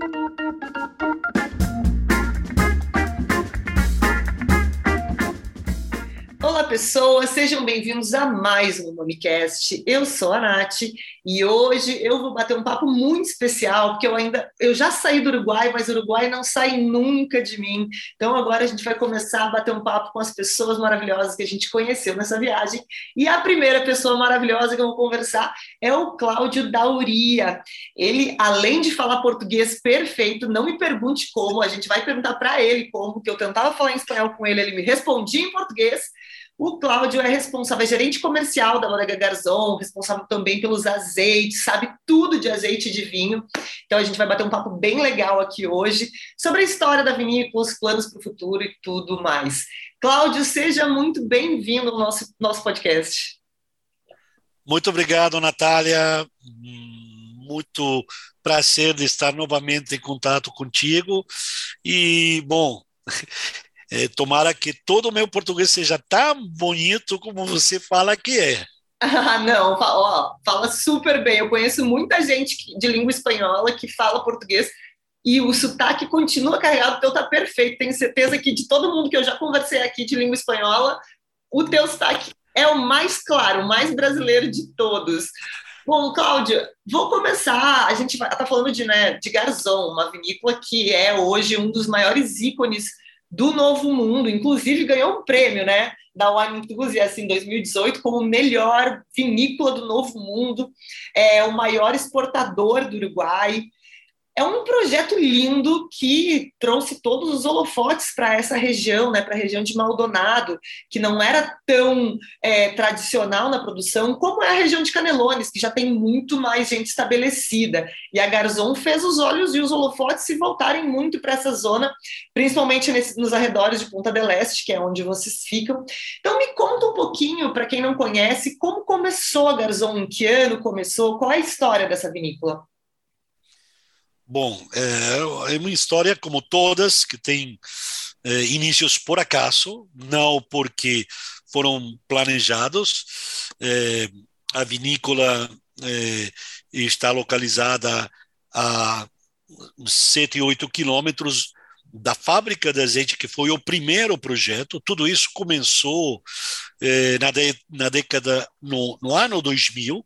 Thank you. Olá, pessoas, sejam bem-vindos a mais um Momicast. Eu sou a Nath e hoje eu vou bater um papo muito especial, porque eu ainda eu já saí do Uruguai, mas o Uruguai não sai nunca de mim. Então agora a gente vai começar a bater um papo com as pessoas maravilhosas que a gente conheceu nessa viagem. E a primeira pessoa maravilhosa que eu vou conversar é o Cláudio Dauria. Ele, além de falar português perfeito, não me pergunte como, a gente vai perguntar para ele como, que eu tentava falar em espanhol com ele, ele me respondia em português. O Cláudio é responsável, é gerente comercial da Bodega Garzon, responsável também pelos azeites, sabe tudo de azeite de vinho. Então a gente vai bater um papo bem legal aqui hoje sobre a história da vinícola, os planos para o futuro e tudo mais. Cláudio, seja muito bem-vindo ao nosso, nosso podcast. Muito obrigado, Natália. Muito prazer de estar novamente em contato contigo. E, bom, é, tomara que todo o meu português seja tão bonito como você fala que é. Ah, não, ó, fala super bem. Eu conheço muita gente de língua espanhola que fala português e o sotaque continua carregado, o teu tá perfeito. Tenho certeza que de todo mundo que eu já conversei aqui de língua espanhola, o teu sotaque é o mais claro, o mais brasileiro de todos. Bom, Cláudia, vou começar. A gente está falando de, né, de Garzon, uma vinícola que é hoje um dos maiores ícones do Novo Mundo, inclusive ganhou um prêmio, né, da Wine Enthusiast em 2018 como melhor vinícola do Novo Mundo, é o maior exportador do Uruguai, é um projeto lindo que trouxe todos os holofotes para essa região, né, para a região de Maldonado, que não era tão é, tradicional na produção, como é a região de Canelones, que já tem muito mais gente estabelecida. E a Garzon fez os olhos e os holofotes se voltarem muito para essa zona, principalmente nesse, nos arredores de Punta del Este, que é onde vocês ficam. Então, me conta um pouquinho, para quem não conhece, como começou a Garzon, em que ano começou, qual é a história dessa vinícola? Bom, é, é uma história como todas que tem é, inícios por acaso, não porque foram planejados. É, a vinícola é, está localizada a 7, 8 quilômetros da fábrica de azeite, que foi o primeiro projeto. Tudo isso começou é, na, de, na década, no, no ano 2000,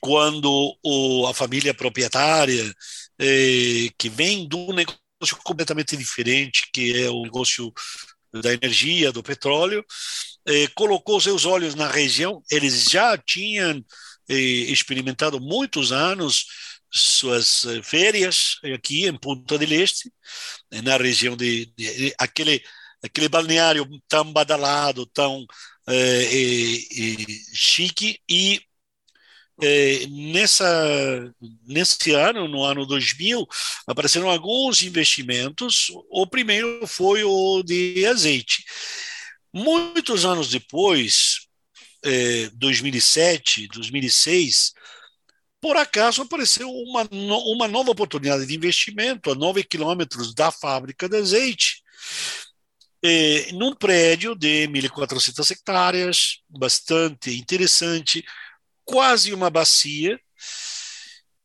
quando o, a família proprietária eh, que vem de um negócio completamente diferente, que é o negócio da energia, do petróleo, eh, colocou seus olhos na região. Eles já tinham eh, experimentado muitos anos suas férias aqui em Punta del Este, na região de, de, aquele aquele balneário tão badalado, tão eh, chique e é, nessa, nesse ano, no ano 2000, apareceram alguns investimentos. O primeiro foi o de azeite. Muitos anos depois, é, 2007, 2006, por acaso apareceu uma, uma nova oportunidade de investimento a 9 quilômetros da fábrica de azeite. É, num prédio de 1.400 hectares, bastante interessante, quase uma bacia,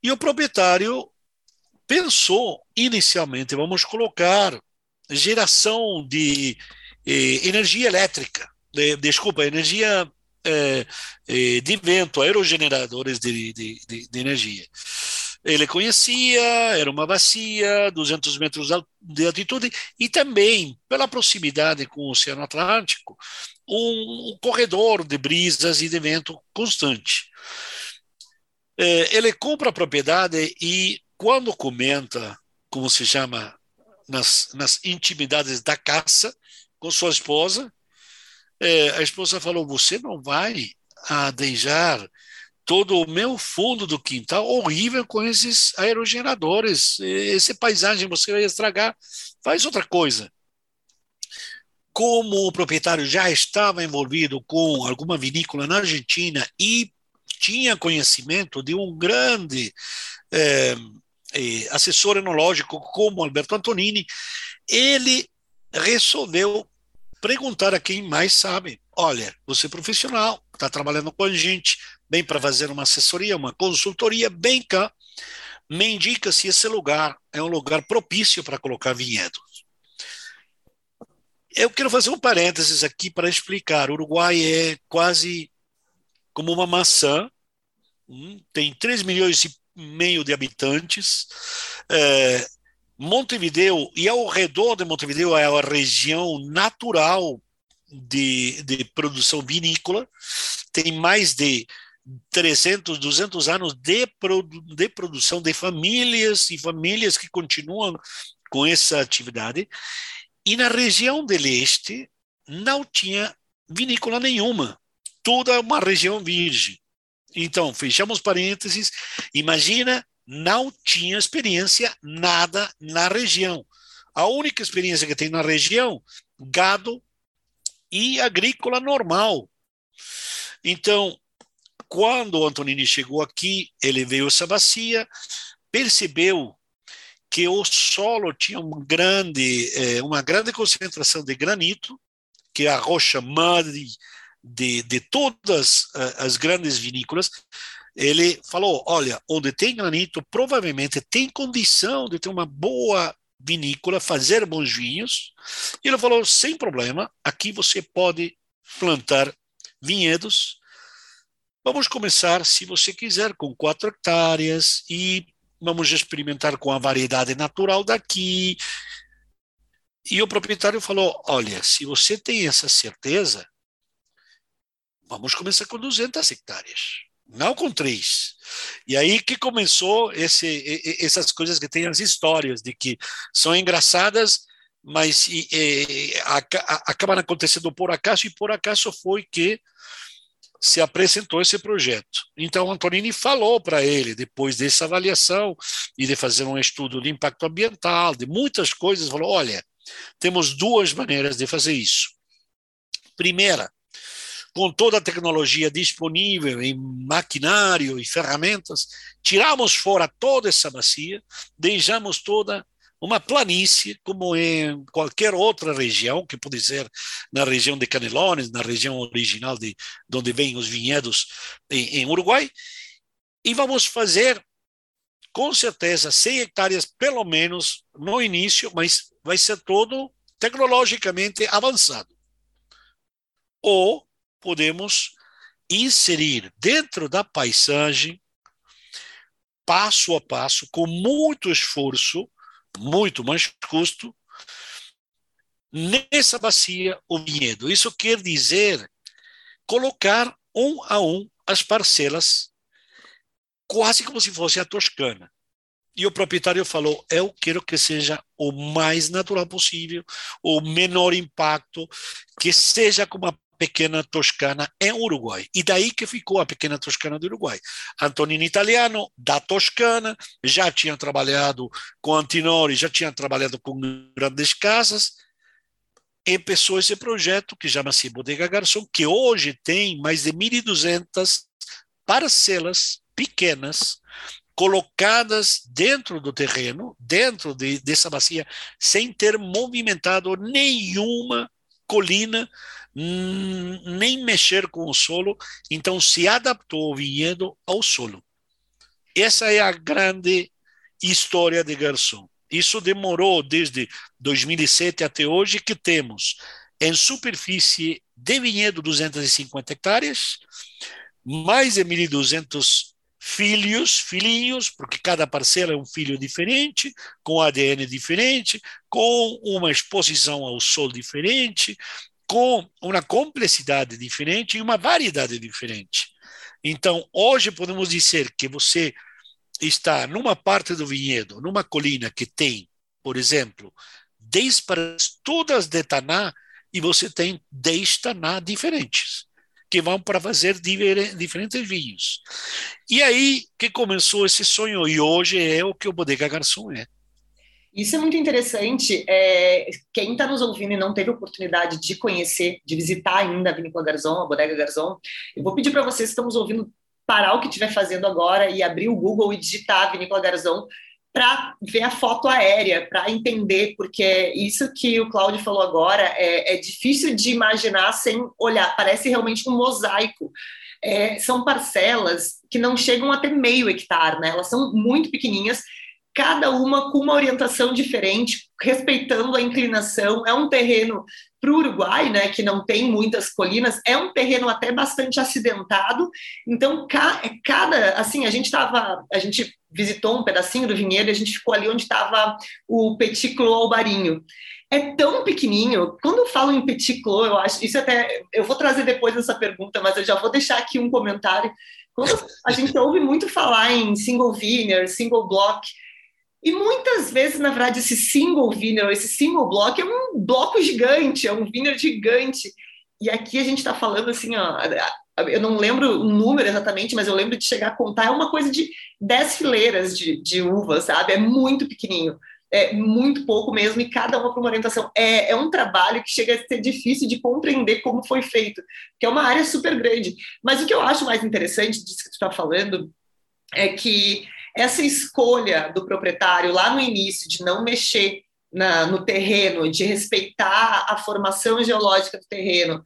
e o proprietário pensou inicialmente, vamos colocar geração de eh, energia elétrica, de, desculpa, energia eh, eh, de vento, aerogeneradores de, de, de, de, energia. Ele conhecia, era uma bacia, 200 metros de altitude, e também, pela proximidade com o Oceano Atlântico, um, um corredor de brisas e de vento constante. É, ele compra a propriedade e, quando comenta, como se chama, nas, nas intimidades da caça com sua esposa, é, a esposa falou: Você não vai a deixar todo o meu fundo do quintal horrível com esses aerogeneradores, esse paisagem você vai estragar, faz outra coisa como o proprietário já estava envolvido com alguma vinícola na Argentina e tinha conhecimento de um grande é, assessor enológico como Alberto Antonini, ele resolveu perguntar a quem mais sabe. Olha, você é profissional, está trabalhando com a gente, vem para fazer uma assessoria, uma consultoria, bem cá, me indica se esse lugar é um lugar propício para colocar vinhedos. Eu quero fazer um parênteses aqui para explicar. O Uruguai é quase como uma maçã, hum, tem 3 milhões e meio de habitantes. É, Montevideo e ao redor de Montevideo é a região natural de, de produção vinícola, tem mais de 300, 200 anos de, produ de produção de famílias e famílias que continuam com essa atividade. E na região de leste não tinha vinícola nenhuma, toda uma região virgem. Então, fechamos parênteses, imagina, não tinha experiência nada na região. A única experiência que tem na região, gado e agrícola normal. Então, quando Antonini chegou aqui, ele veio essa bacia, percebeu que o solo tinha uma grande, eh, uma grande concentração de granito, que é a rocha madre de, de todas eh, as grandes vinícolas. Ele falou: olha, onde tem granito, provavelmente tem condição de ter uma boa vinícola, fazer bons vinhos. E ele falou: sem problema, aqui você pode plantar vinhedos Vamos começar, se você quiser, com quatro hectares e vamos experimentar com a variedade natural daqui. E o proprietário falou: Olha, se você tem essa certeza, vamos começar com 200 hectares, não com três. E aí que começou esse, essas coisas que tem as histórias de que são engraçadas, mas e, e, acabam acontecendo por acaso, e por acaso foi que se apresentou esse projeto. Então, Antonini falou para ele, depois dessa avaliação e de fazer um estudo de impacto ambiental, de muitas coisas, falou: olha, temos duas maneiras de fazer isso. Primeira, com toda a tecnologia disponível em maquinário e ferramentas, tiramos fora toda essa bacia, deixamos toda uma planície, como em qualquer outra região, que pode ser na região de Canelones, na região original de, de onde vêm os vinhedos em, em Uruguai, e vamos fazer, com certeza, 100 hectares pelo menos no início, mas vai ser todo tecnologicamente avançado. Ou podemos inserir dentro da paisagem, passo a passo, com muito esforço, muito mais custo, nessa bacia o vinhedo. Isso quer dizer colocar um a um as parcelas, quase como se fosse a Toscana. E o proprietário falou: Eu quero que seja o mais natural possível, o menor impacto, que seja como a pequena Toscana em Uruguai. E daí que ficou a pequena Toscana do Uruguai. Antonino Italiano, da Toscana, já tinha trabalhado com Antinori, já tinha trabalhado com grandes casas, começou esse projeto que chama-se Bodega Garçom, que hoje tem mais de 1.200 parcelas pequenas colocadas dentro do terreno, dentro de, dessa bacia, sem ter movimentado nenhuma colina, nem mexer com o solo, então se adaptou o vinhedo ao solo. Essa é a grande história de Garçom. Isso demorou desde 2007 até hoje, que temos em superfície de vinhedo 250 hectares, mais de 1.200 filhos, filhinhos, porque cada parcela é um filho diferente, com ADN diferente, com uma exposição ao sol diferente, com uma complexidade diferente e uma variedade diferente. Então, hoje podemos dizer que você está numa parte do vinhedo, numa colina que tem, por exemplo, 10 paras todas de taná e você tem 10 taná diferentes que vão para fazer diferentes vinhos. E aí que começou esse sonho e hoje é o que o Bodega Garçom é. Isso é muito interessante. É, quem está nos ouvindo e não teve oportunidade de conhecer, de visitar ainda a Vinícola Garzon, a Bodega Garzon, eu vou pedir para vocês que estão nos ouvindo parar o que estiver fazendo agora e abrir o Google e digitar Vinícola Garzon para ver a foto aérea, para entender, porque isso que o Cláudio falou agora é, é difícil de imaginar sem olhar, parece realmente um mosaico é, são parcelas que não chegam a ter meio hectare, né? Elas são muito pequenininhas, cada uma com uma orientação diferente, respeitando a inclinação. É um terreno para o Uruguai, né, que não tem muitas colinas, é um terreno até bastante acidentado. Então, cada, assim, a gente estava, a gente visitou um pedacinho do vinhedo a gente ficou ali onde estava o Petit Clos Albarinho é tão pequenininho. Quando eu falo em petit clos, eu acho isso até eu vou trazer depois essa pergunta, mas eu já vou deixar aqui um comentário. Quando a gente ouve muito falar em single vineyard, single block, e muitas vezes, na verdade, esse single vineyard, esse single block é um bloco gigante, é um vineyard gigante. E aqui a gente está falando assim, ó, eu não lembro o número exatamente, mas eu lembro de chegar a contar, é uma coisa de 10 fileiras de, de uvas, sabe? É muito pequenininho é, muito pouco mesmo, e cada uma para uma orientação. É, é um trabalho que chega a ser difícil de compreender como foi feito, que é uma área super grande. Mas o que eu acho mais interessante disso que tu está falando é que essa escolha do proprietário lá no início de não mexer na, no terreno, de respeitar a formação geológica do terreno,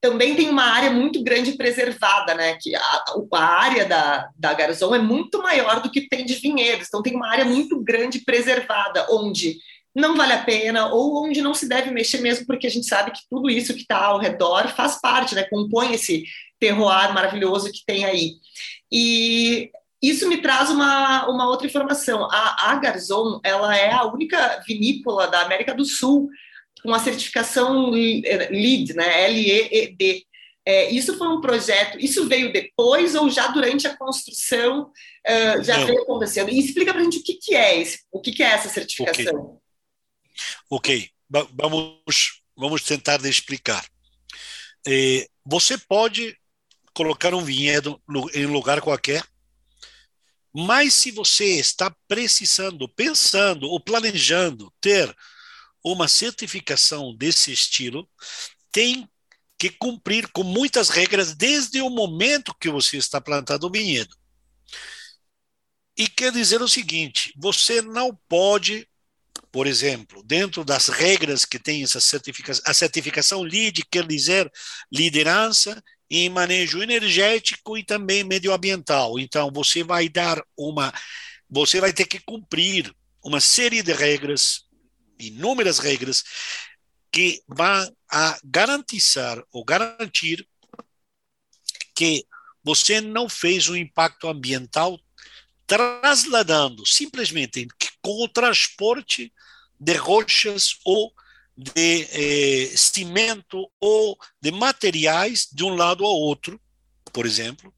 também tem uma área muito grande preservada, né? Que a, a área da, da Garzon é muito maior do que tem de vinhedos, então tem uma área muito grande preservada, onde não vale a pena ou onde não se deve mexer mesmo, porque a gente sabe que tudo isso que está ao redor faz parte, né? Compõe esse terroir maravilhoso que tem aí. E isso me traz uma, uma outra informação. A, a Garzon, ela é a única vinícola da América do Sul com a certificação LEED, né? L-E-E-D. É, isso foi um projeto, isso veio depois ou já durante a construção uh, já Não. veio acontecendo? E explica para a gente o que, que é esse, o que, que é essa certificação. Ok, okay. vamos, vamos tentar explicar. É, você pode colocar um vinhedo em lugar qualquer, mas se você está precisando, pensando ou planejando ter uma certificação desse estilo tem que cumprir com muitas regras desde o momento que você está plantando o vinhedo. E quer dizer o seguinte: você não pode, por exemplo, dentro das regras que tem essa certificação, a certificação LEED quer dizer liderança em manejo energético e também medioambiental. Então, você vai dar uma, você vai ter que cumprir uma série de regras inúmeras regras que vão a garantizar ou garantir que você não fez um impacto ambiental trasladando simplesmente com o transporte de rochas ou de eh, cimento ou de materiais de um lado ao outro, por exemplo,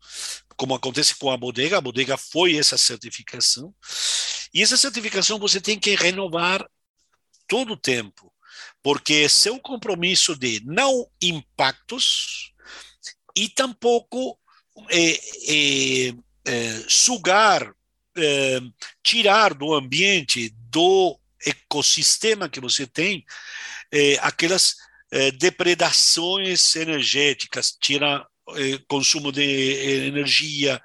como acontece com a bodega, a bodega foi essa certificação, e essa certificação você tem que renovar todo o tempo, porque seu compromisso de não impactos e tampouco é, é, é, sugar, é, tirar do ambiente, do ecossistema que você tem, é, aquelas é, depredações energéticas, tira consumo de energia,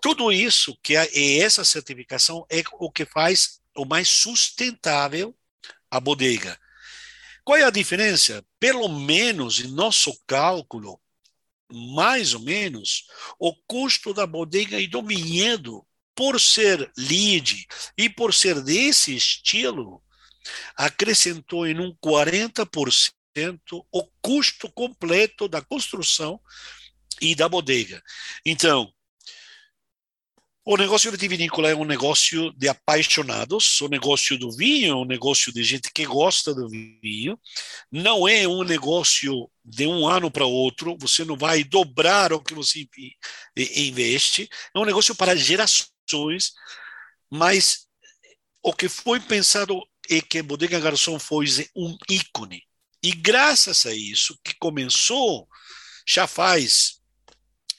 tudo isso que é essa certificação é o que faz o mais sustentável a bodega. Qual é a diferença? Pelo menos em nosso cálculo, mais ou menos, o custo da bodega e do vinhedo, por ser lead e por ser desse estilo, acrescentou em um 40% o custo completo da construção e da bodega. Então, o negócio vitivinícola é um negócio de apaixonados, o negócio do vinho é um negócio de gente que gosta do vinho, não é um negócio de um ano para outro, você não vai dobrar o que você investe, é um negócio para gerações, mas o que foi pensado é que Bodega Garçom foi um ícone. E graças a isso, que começou já faz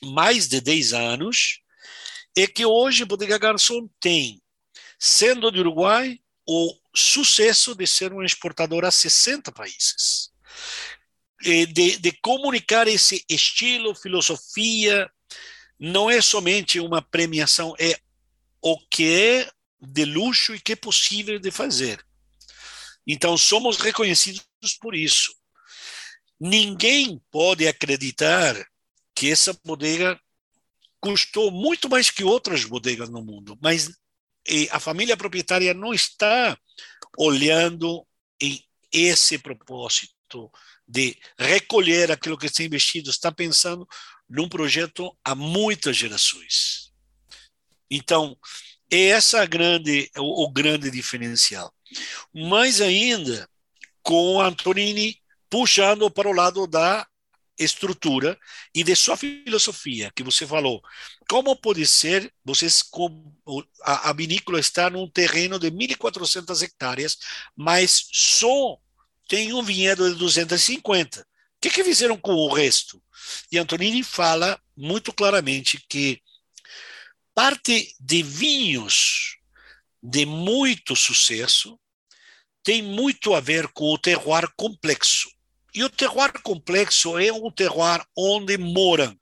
mais de 10 anos, é que hoje Bodega Garçom tem, sendo de Uruguai, o sucesso de ser um exportador a 60 países. De, de comunicar esse estilo, filosofia, não é somente uma premiação, é o que é de luxo e que é possível de fazer. Então, somos reconhecidos por isso. Ninguém pode acreditar que essa bodega custou muito mais que outras bodegas no mundo, mas a família proprietária não está olhando em esse propósito de recolher aquilo que está investido, está pensando num projeto há muitas gerações. Então, é essa grande o grande diferencial. Mais ainda, com Antonini puxando para o lado da estrutura e de sua filosofia que você falou. Como pode ser, vocês a, a vinícola está num terreno de 1.400 hectares, mas só tem um vinhedo de 250. O que, que fizeram com o resto? E Antonini fala muito claramente que parte de vinhos de muito sucesso tem muito a ver com o terroir complexo. E o terroir complexo é um terroir onde moram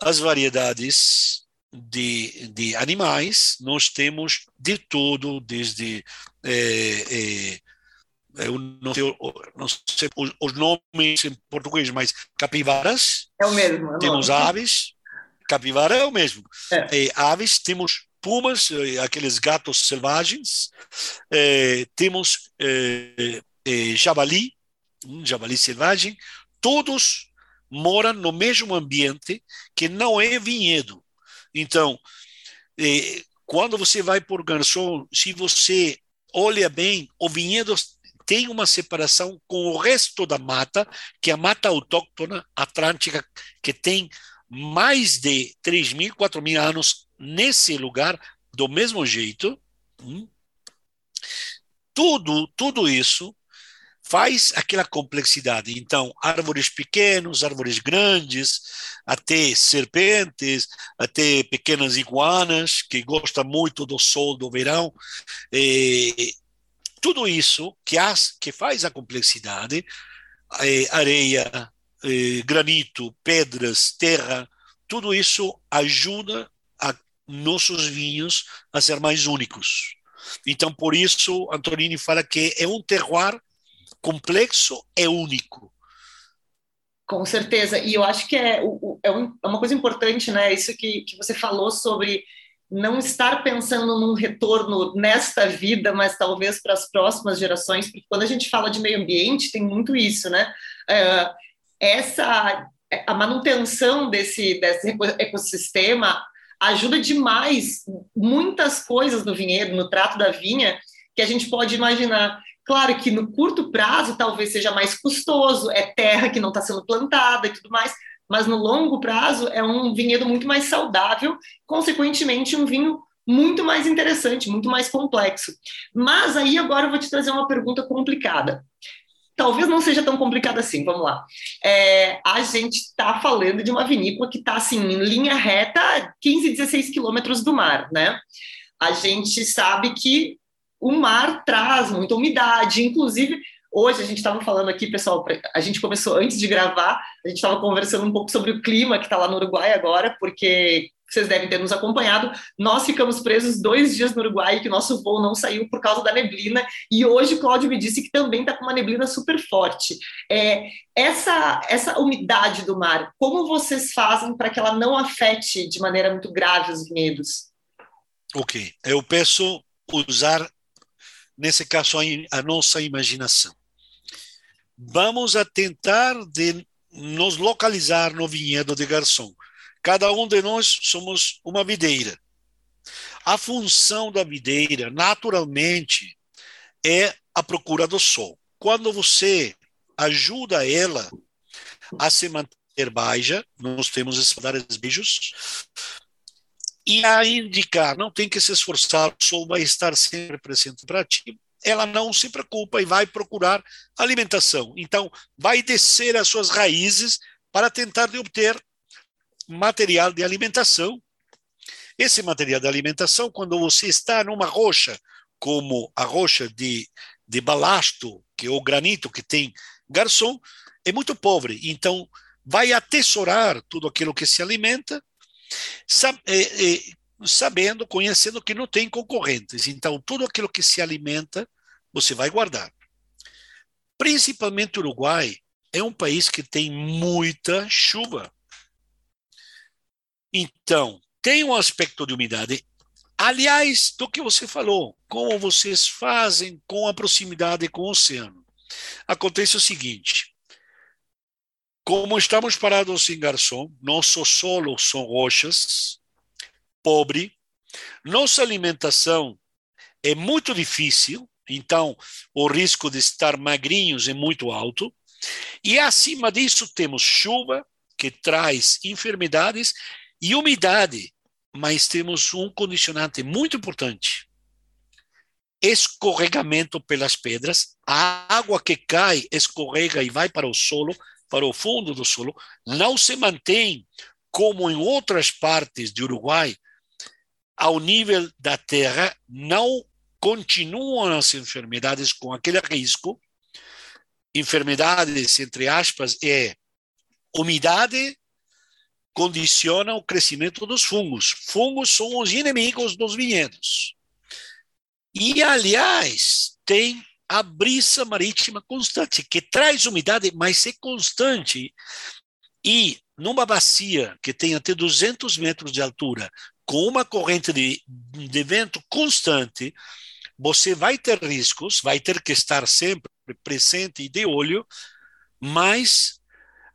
as variedades de, de animais. Nós temos de tudo, desde. É, é, eu não sei, não sei, os nomes em português, mas capivaras. É o mesmo. É temos aves. Capivara é o mesmo. É. aves, temos pumas, eh, aqueles gatos selvagens. É, temos é, javali, um javali selvagem, todos moram no mesmo ambiente que não é vinhedo. Então, eh, quando você vai por garçom, se você olha bem, o vinhedo tem uma separação com o resto da mata, que é a mata autóctona atlântica, que tem mais de 3 mil, 4 mil anos nesse lugar, do mesmo jeito. Hum? Tudo, tudo isso faz aquela complexidade. Então, árvores pequenos, árvores grandes, até serpentes, até pequenas iguanas, que gostam muito do sol do verão. E, tudo isso que, as, que faz a complexidade, é, areia, é, granito, pedras, terra, tudo isso ajuda nossos vinhos a ser mais únicos. Então, por isso, Antonini fala que é um terroir complexo é único. Com certeza. E eu acho que é, é, é uma coisa importante, né? Isso que, que você falou sobre não estar pensando num retorno nesta vida, mas talvez para as próximas gerações, porque quando a gente fala de meio ambiente, tem muito isso, né? Uh, essa a manutenção desse, desse ecossistema ajuda demais muitas coisas no vinhedo, no trato da vinha, que a gente pode imaginar. Claro que no curto prazo talvez seja mais custoso, é terra que não está sendo plantada e tudo mais, mas no longo prazo é um vinhedo muito mais saudável, consequentemente, um vinho muito mais interessante, muito mais complexo. Mas aí agora eu vou te trazer uma pergunta complicada. Talvez não seja tão complicada assim, vamos lá. É, a gente está falando de uma vinícola que está assim, em linha reta, 15, 16 quilômetros do mar, né? A gente sabe que o mar traz muita umidade, inclusive hoje a gente estava falando aqui, pessoal, a gente começou antes de gravar, a gente estava conversando um pouco sobre o clima que está lá no Uruguai agora, porque vocês devem ter nos acompanhado, nós ficamos presos dois dias no Uruguai, que nosso voo não saiu por causa da neblina, e hoje o Cláudio me disse que também está com uma neblina super forte. É, essa, essa umidade do mar, como vocês fazem para que ela não afete de maneira muito grave os vinhedos? Ok, eu peço usar nesse caso, a nossa imaginação. Vamos a tentar de nos localizar no vinhedo de garçom. Cada um de nós somos uma videira. A função da videira, naturalmente, é a procura do sol. Quando você ajuda ela a se manter baixa, nós temos esses vários beijos, e a indicar, não tem que se esforçar, o sol vai estar sempre presente para ti, ela não se preocupa e vai procurar alimentação. Então, vai descer as suas raízes para tentar de obter material de alimentação. Esse material de alimentação, quando você está numa rocha, como a rocha de, de balasto, que é o granito que tem garçom, é muito pobre. Então, vai atesourar tudo aquilo que se alimenta é, é, sabendo, conhecendo que não tem concorrentes. Então, tudo aquilo que se alimenta, você vai guardar. Principalmente o Uruguai é um país que tem muita chuva. Então, tem um aspecto de umidade. Aliás, do que você falou, como vocês fazem com a proximidade com o oceano. Acontece o seguinte: como estamos parados em Garçom, nosso solo são rochas, pobre, nossa alimentação é muito difícil, então o risco de estar magrinhos é muito alto, e acima disso temos chuva, que traz enfermidades, e umidade, mas temos um condicionante muito importante: escorregamento pelas pedras, a água que cai escorrega e vai para o solo, para o fundo do solo, não se mantém como em outras partes de Uruguai, ao nível da terra, não continuam as enfermidades com aquele risco. Enfermidades, entre aspas, é umidade condiciona o crescimento dos fungos. Fungos são os inimigos dos vinhedos. E, aliás, tem a brisa marítima constante, que traz umidade, mas é constante. E numa bacia que tem até 200 metros de altura, com uma corrente de, de vento constante, você vai ter riscos, vai ter que estar sempre presente e de olho, mas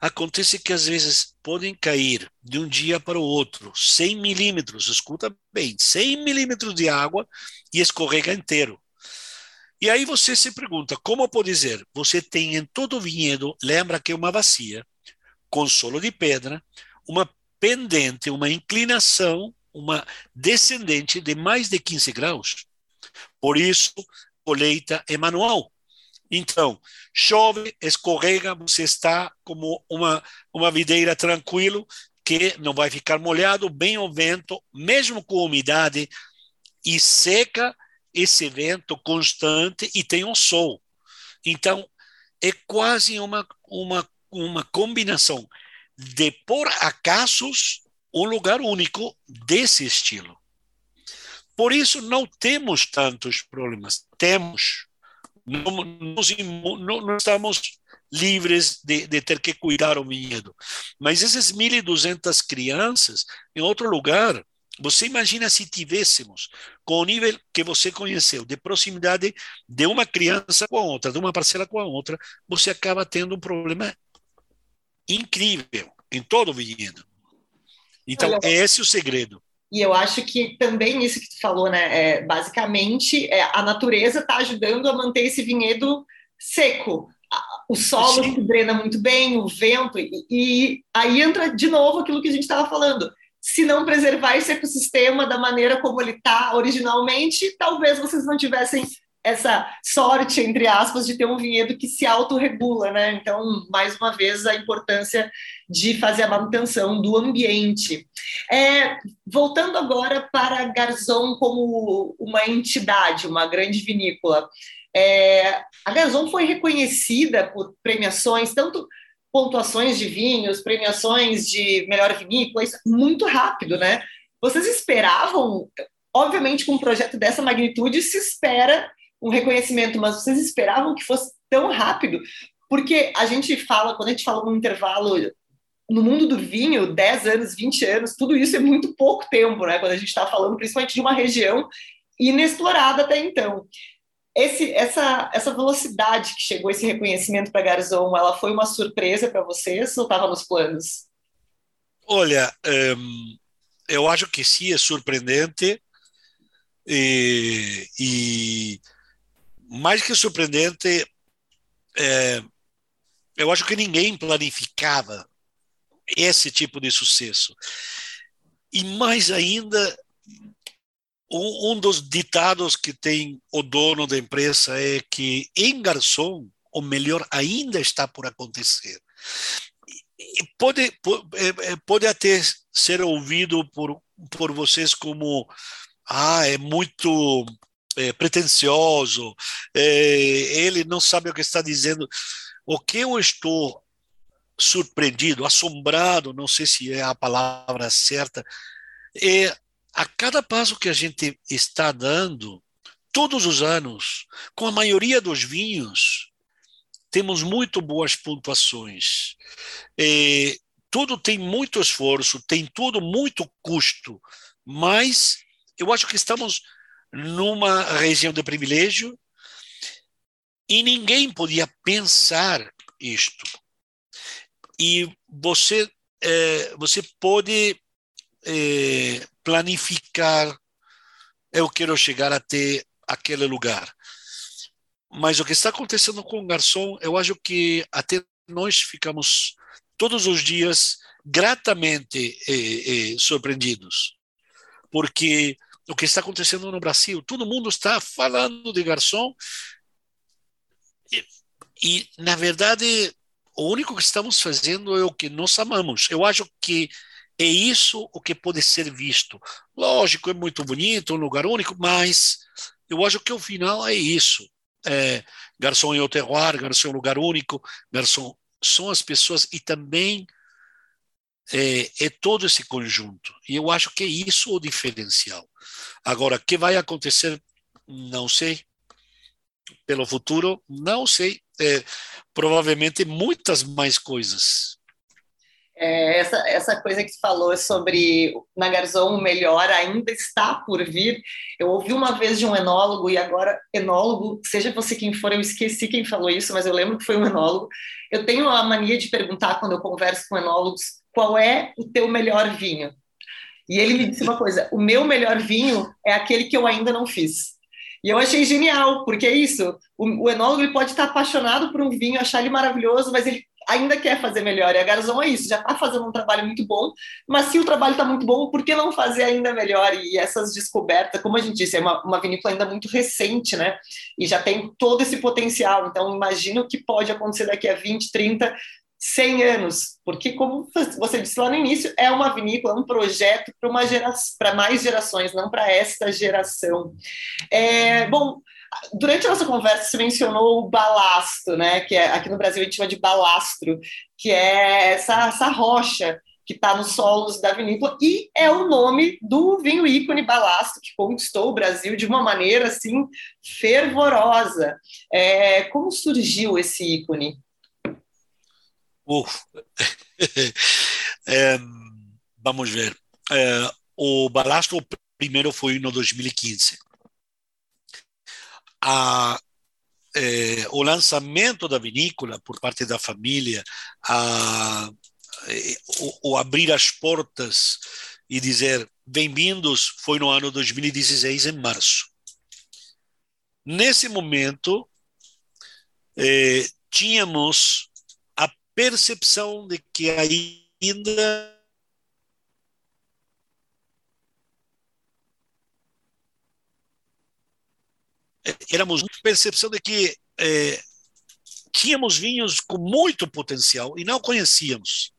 acontece que às vezes podem cair de um dia para o outro 100 milímetros, escuta bem, 100 milímetros de água e escorrega inteiro. E aí você se pergunta, como pode ser? Você tem em todo o vinhedo, lembra que é uma bacia, com solo de pedra, uma pendente, uma inclinação, uma descendente de mais de 15 graus. Por isso, colheita é manual. Então, chove, escorrega, você está como uma, uma videira tranquilo, que não vai ficar molhado, bem o vento, mesmo com umidade e seca, esse vento constante e tem um sol. Então, é quase uma, uma uma combinação de, por acasos, um lugar único desse estilo. Por isso, não temos tantos problemas. Temos. Não, não, não estamos livres de, de, ter que cuidar o vinhedo. Mas essas 1.200 crianças, em outro lugar, você imagina se tivéssemos, com o nível que você conheceu, de proximidade de uma criança com a outra, de uma parcela com a outra, você acaba tendo um problema incrível em todo o vinhedo. Então, Olha, é esse o segredo. E eu acho que também isso que tu falou, né? É, basicamente, é, a natureza está ajudando a manter esse vinhedo seco. O solo Sim. que drena muito bem, o vento, e, e aí entra de novo aquilo que a gente estava falando. Se não preservar esse ecossistema da maneira como ele está originalmente, talvez vocês não tivessem essa sorte, entre aspas, de ter um vinhedo que se autorregula, né? Então, mais uma vez, a importância de fazer a manutenção do ambiente. É, voltando agora para Garzon como uma entidade, uma grande vinícola. É, a Garzon foi reconhecida por premiações, tanto pontuações de vinhos, premiações de melhor vinícola, muito rápido, né? Vocês esperavam, obviamente, com um projeto dessa magnitude, se espera um reconhecimento, mas vocês esperavam que fosse tão rápido? Porque a gente fala, quando a gente fala no intervalo no mundo do vinho, 10 anos, 20 anos, tudo isso é muito pouco tempo, né? Quando a gente está falando principalmente de uma região inexplorada até então. Esse, essa, essa velocidade que chegou esse reconhecimento para Garzon, ela foi uma surpresa para vocês ou estava nos planos? Olha, um, eu acho que sim, é surpreendente e, e mais que surpreendente, é, eu acho que ninguém planificava esse tipo de sucesso. E mais ainda, um, dos ditados que tem o dono da empresa é que em Garçom o melhor ainda está por acontecer. Pode, pode, é, é, pode até ser ouvido por, por vocês como ah, é muito é, pretensioso, é, ele não sabe o que está dizendo. O que eu estou surpreendido, assombrado, não sei se é a palavra certa, é a cada passo que a gente está dando, todos os anos, com a maioria dos vinhos, temos muito boas pontuações. É, tudo tem muito esforço, tem tudo muito custo, mas eu acho que estamos numa região de privilégio e ninguém podia pensar isto. E você, é, você pode é, planificar, eu quero chegar até aquele lugar. Mas o que está acontecendo com o garçom, eu acho que até nós ficamos todos os dias gratamente eh, eh, surpreendidos, porque o que está acontecendo no Brasil, todo mundo está falando de garçom e, e na verdade o único que estamos fazendo é o que nós amamos. Eu acho que é isso o que pode ser visto. Lógico, é muito bonito, um lugar único, mas eu acho que o final é isso. É, garçom é o terroir, garçom é um lugar único, garçom são as pessoas e também é, é, todo esse conjunto. E eu acho que é isso o diferencial. Agora, o que vai acontecer, não sei. Pelo futuro, não sei. É, provavelmente muitas mais coisas. É, essa, essa coisa que falou sobre na Garzão o melhor ainda está por vir. Eu ouvi uma vez de um enólogo, e agora, enólogo, seja você quem for, eu esqueci quem falou isso, mas eu lembro que foi um enólogo. Eu tenho a mania de perguntar, quando eu converso com enólogos, qual é o teu melhor vinho? E ele me disse uma coisa: o meu melhor vinho é aquele que eu ainda não fiz. E eu achei genial, porque é isso. O, o enólogo ele pode estar apaixonado por um vinho, achar ele maravilhoso, mas ele ainda quer fazer melhor. E a Garzão é isso, já está fazendo um trabalho muito bom, mas se o trabalho está muito bom, por que não fazer ainda melhor? E essas descobertas, como a gente disse, é uma, uma vinícola ainda muito recente, né? E já tem todo esse potencial. Então, imagina o que pode acontecer daqui a 20, 30, 100 anos, porque como você disse lá no início, é uma vinícola, um projeto para uma para mais gerações, não para esta geração. É, bom, durante a nossa conversa você mencionou o balasto, né? Que é, aqui no Brasil a gente chama de balastro, que é essa, essa rocha que está nos solos da vinícola e é o nome do vinho ícone Balasto que conquistou o Brasil de uma maneira assim fervorosa. É, como surgiu esse ícone? é, vamos ver. É, o Balastro primeiro foi no 2015. A, é, o lançamento da vinícola por parte da família, a, o, o abrir as portas e dizer bem-vindos foi no ano 2016, em março. Nesse momento, eh, tínhamos percepção de que ainda éramos percepção de que é, tínhamos vinhos com muito potencial e não conhecíamos.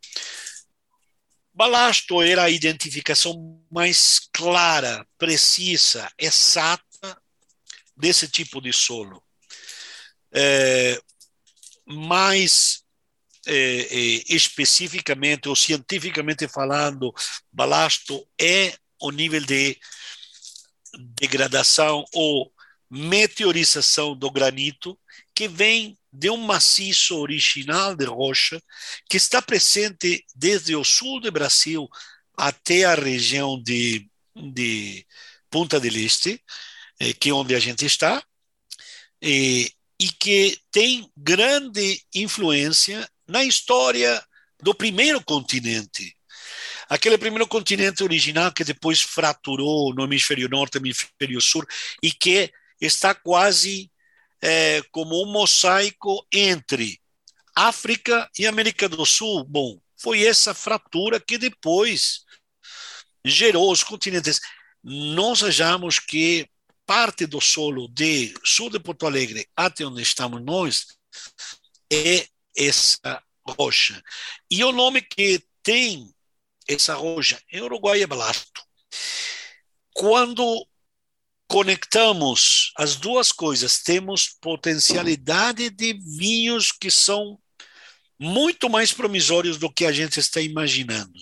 Balasto era a identificação mais clara, precisa, exata desse tipo de solo. É, mais é, é, especificamente ou cientificamente falando, balasto é o nível de degradação ou meteorização do granito que vem de um maciço original de rocha que está presente desde o sul do Brasil até a região de, de Punta del Este, eh, que é onde a gente está, e, e que tem grande influência na história do primeiro continente. Aquele primeiro continente original que depois fraturou no hemisfério norte, hemisfério sul, e que está quase é, como um mosaico entre África e América do Sul. Bom, foi essa fratura que depois gerou os continentes. Nós achamos que parte do solo de sul de Porto Alegre até onde estamos nós é essa rocha. E o nome que tem essa rocha é Uruguai Balasto. Quando conectamos as duas coisas, temos potencialidade de vinhos que são muito mais promissórios do que a gente está imaginando.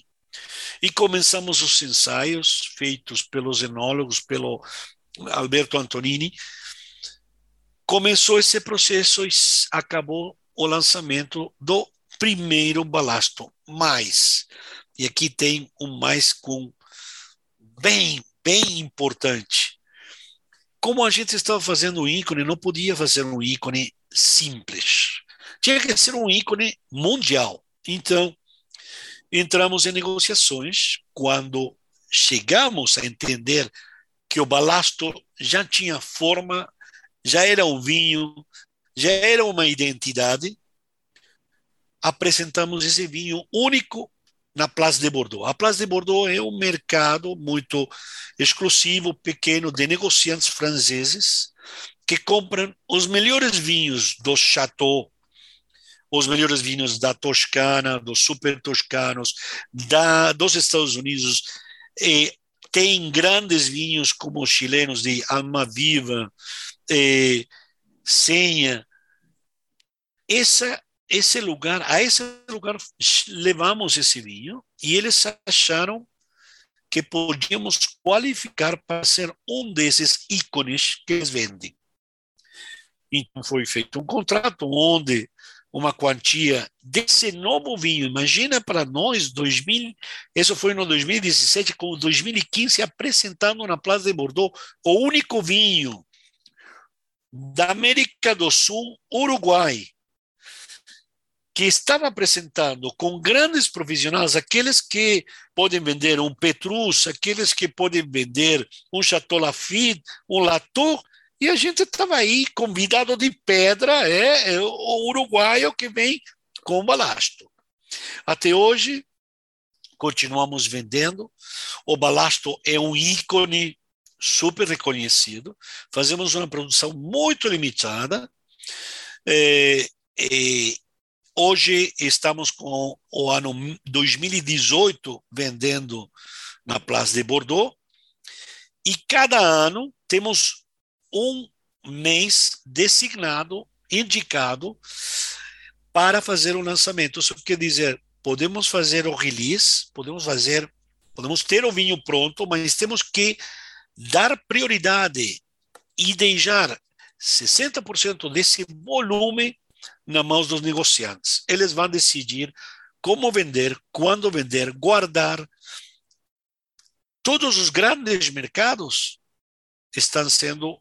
E começamos os ensaios feitos pelos enólogos, pelo Alberto Antonini. Começou esse processo e acabou o lançamento do primeiro balasto mais. E aqui tem um mais com bem, bem importante. Como a gente estava fazendo um ícone, não podia fazer um ícone simples. Tinha que ser um ícone mundial. Então, entramos em negociações quando chegamos a entender que o balasto já tinha forma, já era um vinho, já era uma identidade, apresentamos esse vinho único na Place de Bordeaux. A Place de Bordeaux é um mercado muito exclusivo, pequeno, de negociantes franceses que compram os melhores vinhos do Chateau, os melhores vinhos da Toscana, dos super toscanos, da, dos Estados Unidos, e tem grandes vinhos como os chilenos de Alma Viva, Senha. Essa, esse lugar, a esse lugar levamos esse vinho e eles acharam que podíamos qualificar para ser um desses ícones que eles vendem. Então foi feito um contrato onde uma quantia desse novo vinho. Imagina para nós, 2000, isso foi no 2017, com 2015 apresentando na Plaza de Bordeaux o único vinho da América do Sul, Uruguai, que estava apresentando com grandes profissionais, aqueles que podem vender um Petrus, aqueles que podem vender um Chateau Lafite, um Latour, e a gente estava aí convidado de pedra, é, é o uruguaio que vem com balasto. Até hoje, continuamos vendendo. O balasto é um ícone super reconhecido. Fazemos uma produção muito limitada. É, é, hoje estamos com o ano 2018 vendendo na Place de Bordeaux. E cada ano temos um mês designado, indicado, para fazer o lançamento. Isso quer dizer, podemos fazer o release, podemos fazer, podemos ter o vinho pronto, mas temos que dar prioridade e deixar 60% desse volume nas mãos dos negociantes. Eles vão decidir como vender, quando vender, guardar. Todos os grandes mercados estão sendo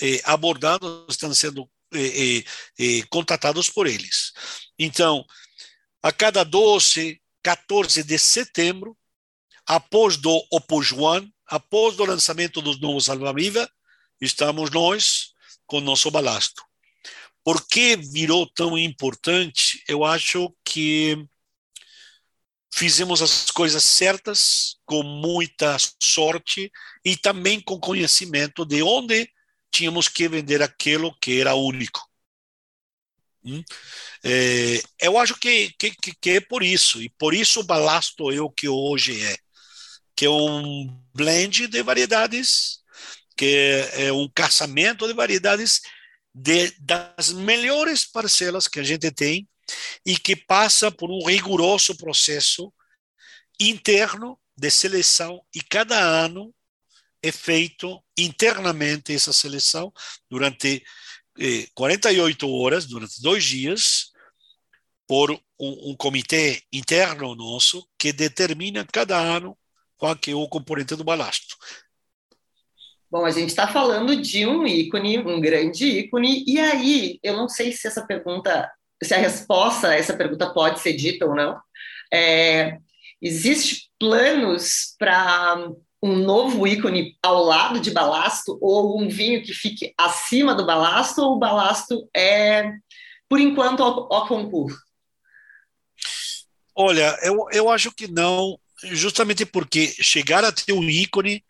eh, abordados, estão sendo eh, eh, eh, contatados por eles. Então, a cada 12, 14 de setembro, após do Opus One, após o lançamento dos novos Salva-Viva, estamos nós com nosso balasto. Por que virou tão importante? Eu acho que fizemos as coisas certas, com muita sorte e também com conhecimento de onde tínhamos que vender aquilo que era único. Hum? É, eu acho que, que, que, é por isso, e por isso o balasto é o que hoje é, que é um blend de variedades, que é um casamento de variedades de, das melhores parcelas que a gente tem e que passa por um rigoroso processo interno de seleção e cada ano é feito internamente essa seleção durante eh, 48 horas, durante dois dias, por um, um, comitê interno nosso que determina cada ano qual que é o componente do balasto. Bom, a gente está falando de um ícone, um grande ícone, e aí eu não sei se essa pergunta, se a resposta a essa pergunta pode ser dita ou não. É, Existe planos para um novo ícone ao lado de balasto ou um vinho que fique acima do balasto ou o balasto é, por enquanto, ao, ao concurso? Olha, eu, eu acho que não, justamente porque chegar a ter um ícone,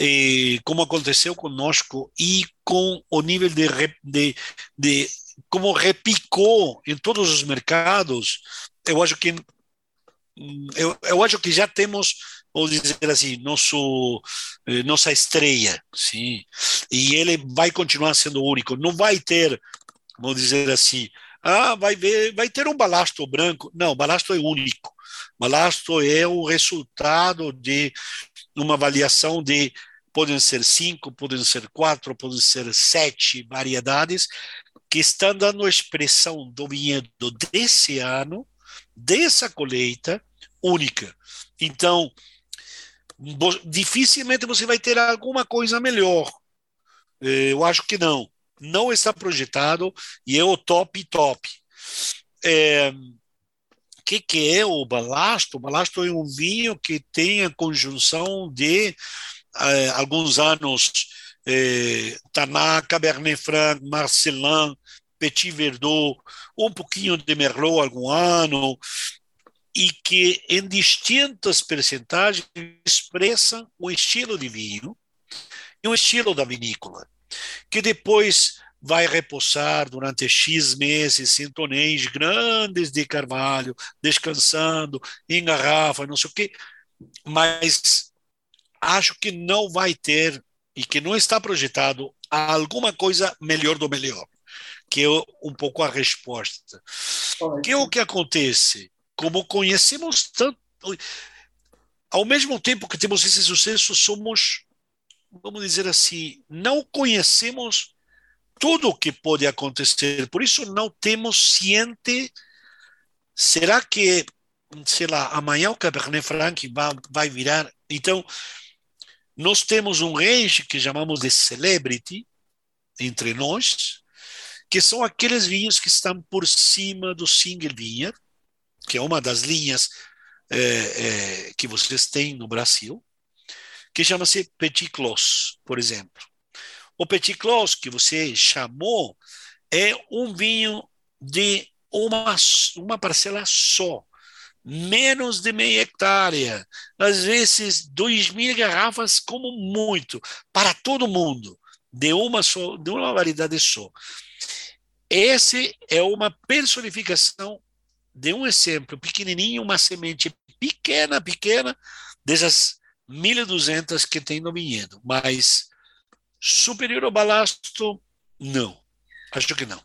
eh, como aconteceu conosco, e com o nível de, de, de como repicou em todos os mercados, eu acho que eu, eu acho que já temos vou dizer assim, nosso, eh, nossa estreia, sim, e ele vai continuar sendo único, não vai ter, vamos dizer assim, ah, vai, ver, vai ter um balasto branco, não, balasto é único, balasto é o resultado de uma avaliação de, podem ser cinco, podem ser quatro, podem ser sete variedades, que estão dando expressão do vinhedo desse ano, dessa colheita única. Então, dificilmente você vai ter alguma coisa melhor. É, eu acho que não. Não está projetado e é o top top. É, que, que é o balasto? O balasto é um vinho que tem a conjunção de eh, alguns anos eh, Taná, Cabernet Franc, Marcelin, Petit Verdot, um pouquinho de Merlot algum ano, e que em distintas percentagens expressam o estilo de vinho e o estilo da vinícola, que depois vai repousar durante X meses em tonéis grandes de carvalho, descansando em garrafa, não sei o quê, mas acho que não vai ter e que não está projetado alguma coisa melhor do melhor, que é um pouco a resposta. Que é o que acontece? Como conhecemos tanto, ao mesmo tempo que temos esse sucesso, somos, vamos dizer assim, não conhecemos tudo o que pode acontecer. Por isso não temos ciente. Será que, sei lá, amanhã o Cabernet Franc vai, vai virar? Então, nós temos um range que chamamos de celebrity entre nós, que são aqueles vinhos que estão por cima do single vineyard, que é uma das linhas é, é, que vocês têm no Brasil, que chama-se Petit Clos, por exemplo. O Petit Clos, que você chamou, é um vinho de uma, uma parcela só, menos de meia hectare, às vezes dois mil garrafas como muito, para todo mundo, de uma, só, de uma variedade só. Esse é uma personificação de um exemplo pequenininho, uma semente pequena, pequena, dessas 1.200 que tem no vinhedo, mas Superior ao balasto, não. Acho que não.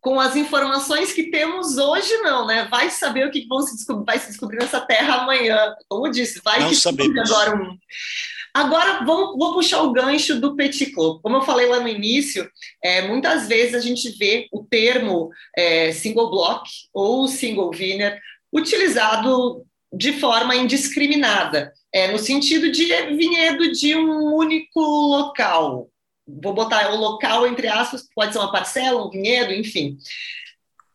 Com as informações que temos hoje, não, né? Vai saber o que vão se descobrir, vai se descobrir nessa terra amanhã. Como disse, vai não que agora um. Agora, vamos, vou puxar o gancho do Petit Clos. Como eu falei lá no início, é, muitas vezes a gente vê o termo é, single block ou single vineyard utilizado de forma indiscriminada, é, no sentido de vinhedo de um único local. Vou botar o local entre aspas, pode ser uma parcela, um vinhedo, enfim.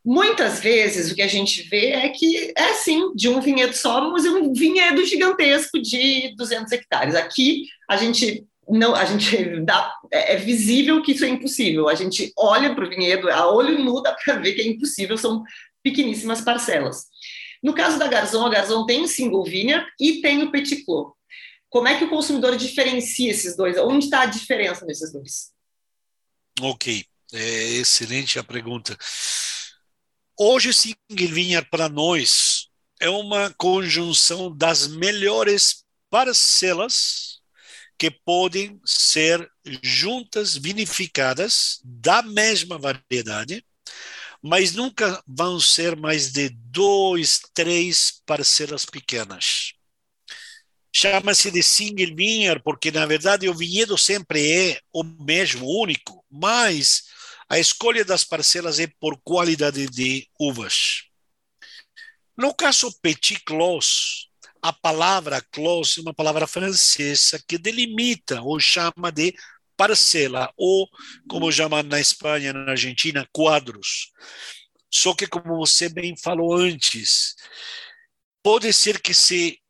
Muitas vezes o que a gente vê é que é sim de um vinhedo só, mas é um vinhedo gigantesco de 200 hectares. Aqui a gente não, a gente dá, é, é visível que isso é impossível. A gente olha para o vinhedo, a olho nu dá para ver que é impossível, são pequeníssimas parcelas. No caso da Garzon, a Garzon tem o single vineyard e tem o petit clos. Como é que o consumidor diferencia esses dois? Onde está a diferença nesses dois? Ok, é excelente a pergunta. Hoje, single vineyard para nós é uma conjunção das melhores parcelas que podem ser juntas vinificadas da mesma variedade mas nunca vão ser mais de dois, três parcelas pequenas. Chama-se de single vineyard porque, na verdade, o vinhedo sempre é o mesmo, único, mas a escolha das parcelas é por qualidade de uvas. No caso Petit Clos, a palavra clos é uma palavra francesa que delimita ou chama de parcela, ou, como chamam na Espanha, na Argentina, quadros. Só que, como você bem falou antes, pode ser que esse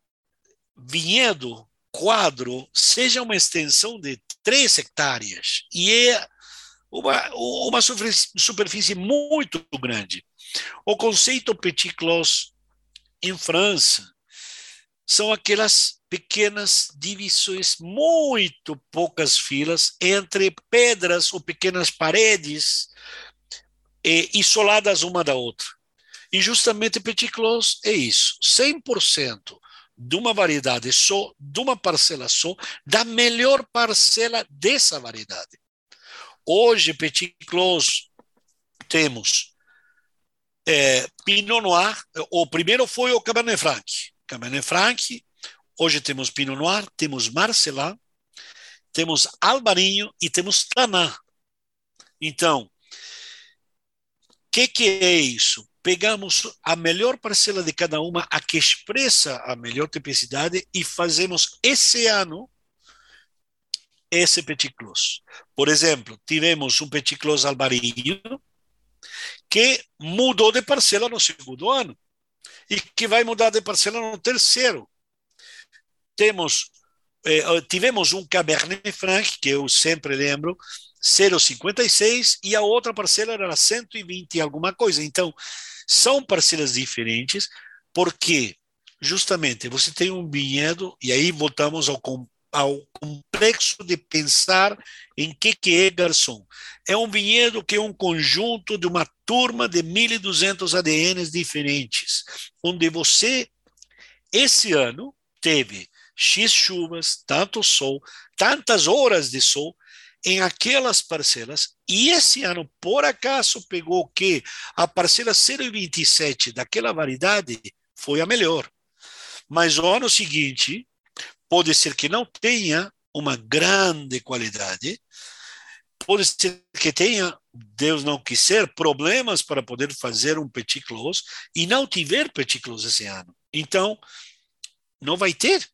vinhedo, quadro, seja uma extensão de 3 hectares, e é uma, uma superfície muito grande. O conceito Petit Clos em França são aquelas pequenas divisões, muito poucas filas entre pedras ou pequenas paredes eh, isoladas uma da outra. E justamente Petit Clos é isso, 100% de uma variedade só, de uma parcela só, da melhor parcela dessa variedade. Hoje, Petit Clos, temos é, Pinot Noir, o primeiro foi o Cabernet Franc. Cabernet Franc, Hoje temos Pinot Noir, temos Marcelin, temos Albarinho e temos Taná. Então, o que, que é isso? pegamos a melhor parcela de cada uma, a que expressa a melhor tipicidade, e fazemos esse ano esse Petit Clos. Por exemplo, tivemos um Petit Clos albarinho que mudou de parcela no segundo ano e que vai mudar de parcela no terceiro. Temos, eh, tivemos um Cabernet Franc, que eu sempre lembro, 0,56 e a outra parcela era 120 alguma coisa. Então, são parcelas diferentes, porque justamente você tem um vinhedo, e aí voltamos ao, ao complexo de pensar em que, que é garçom. É um vinhedo que é um conjunto de uma turma de 1.200 ADNs diferentes, onde você, esse ano, teve X chuvas, tanto sol, tantas horas de sol, em aquelas parcelas, e esse ano, por acaso, pegou que a parcela 0,27 daquela variedade foi a melhor. Mas o ano seguinte, pode ser que não tenha uma grande qualidade, pode ser que tenha, Deus não quiser, problemas para poder fazer um petit close e não tiver petit close esse ano. Então, não vai ter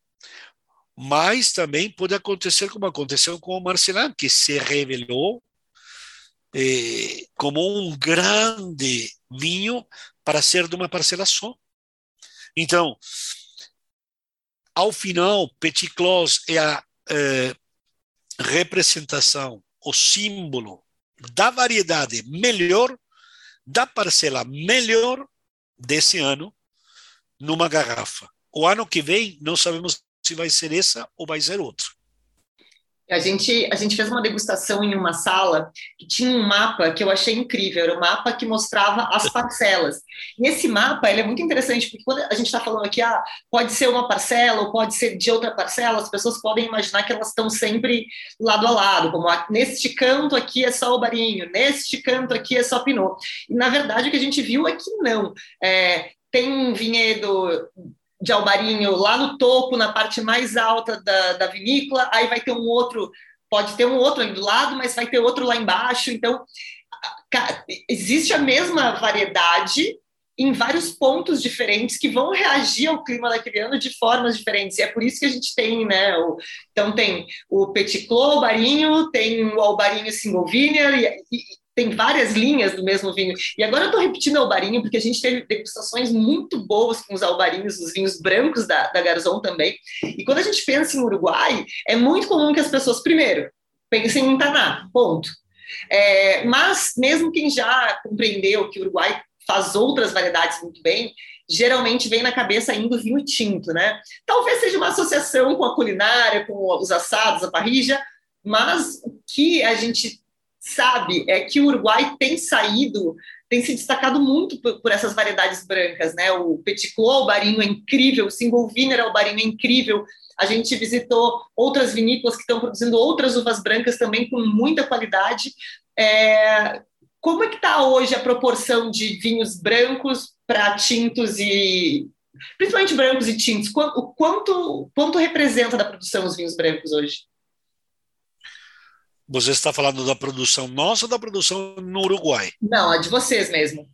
mas também pode acontecer como aconteceu com o Marcelin, que se revelou eh, como um grande vinho para ser de uma parcela só. Então, ao final, Petit Clos é a eh, representação, o símbolo da variedade melhor, da parcela melhor desse ano, numa garrafa. O ano que vem, não sabemos se vai ser essa ou vai ser outra. A gente, a gente fez uma degustação em uma sala que tinha um mapa que eu achei incrível, era um mapa que mostrava as parcelas. E esse mapa ele é muito interessante, porque quando a gente está falando aqui, ah, pode ser uma parcela ou pode ser de outra parcela, as pessoas podem imaginar que elas estão sempre lado a lado, como ah, neste canto aqui é só o barinho, neste canto aqui é só pinot. E na verdade o que a gente viu é que não. É, tem um vinhedo de Albarinho lá no topo, na parte mais alta da, da vinícola, aí vai ter um outro, pode ter um outro ali do lado, mas vai ter outro lá embaixo. Então, existe a mesma variedade em vários pontos diferentes que vão reagir ao clima daquele ano de formas diferentes. E é por isso que a gente tem, né? O, então tem o Petit Clos Albarinho, tem o Albarinho Single Vineyard, e, e, tem várias linhas do mesmo vinho. E agora eu estou repetindo albarinho, porque a gente teve degustações muito boas com os albarinhos, os vinhos brancos da, da Garzon também. E quando a gente pensa em Uruguai, é muito comum que as pessoas, primeiro, pensem em Taná, ponto. É, mas mesmo quem já compreendeu que o Uruguai faz outras variedades muito bem, geralmente vem na cabeça ainda o vinho tinto, né? Talvez seja uma associação com a culinária, com os assados, a parrija, mas o que a gente sabe é que o Uruguai tem saído, tem se destacado muito por, por essas variedades brancas, né? O Petit Clos, o Barinho é incrível, o Single Viner, o Barinho é incrível. A gente visitou outras vinícolas que estão produzindo outras uvas brancas também com muita qualidade. É, como é que está hoje a proporção de vinhos brancos para tintos e principalmente brancos e tintos? O quanto, quanto representa da produção os vinhos brancos hoje? Você está falando da produção nossa ou da produção no Uruguai? Não, a de vocês mesmo.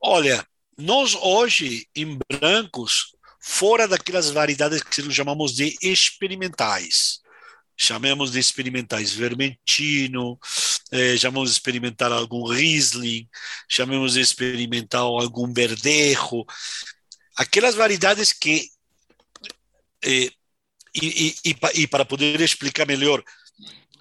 Olha, nós hoje, em brancos, fora daquelas variedades que nós chamamos de experimentais, chamamos de experimentais vermentino, eh, chamamos de experimental algum Riesling, chamamos de experimental algum verdejo, aquelas variedades que eh, e, e, e, e para poder explicar melhor,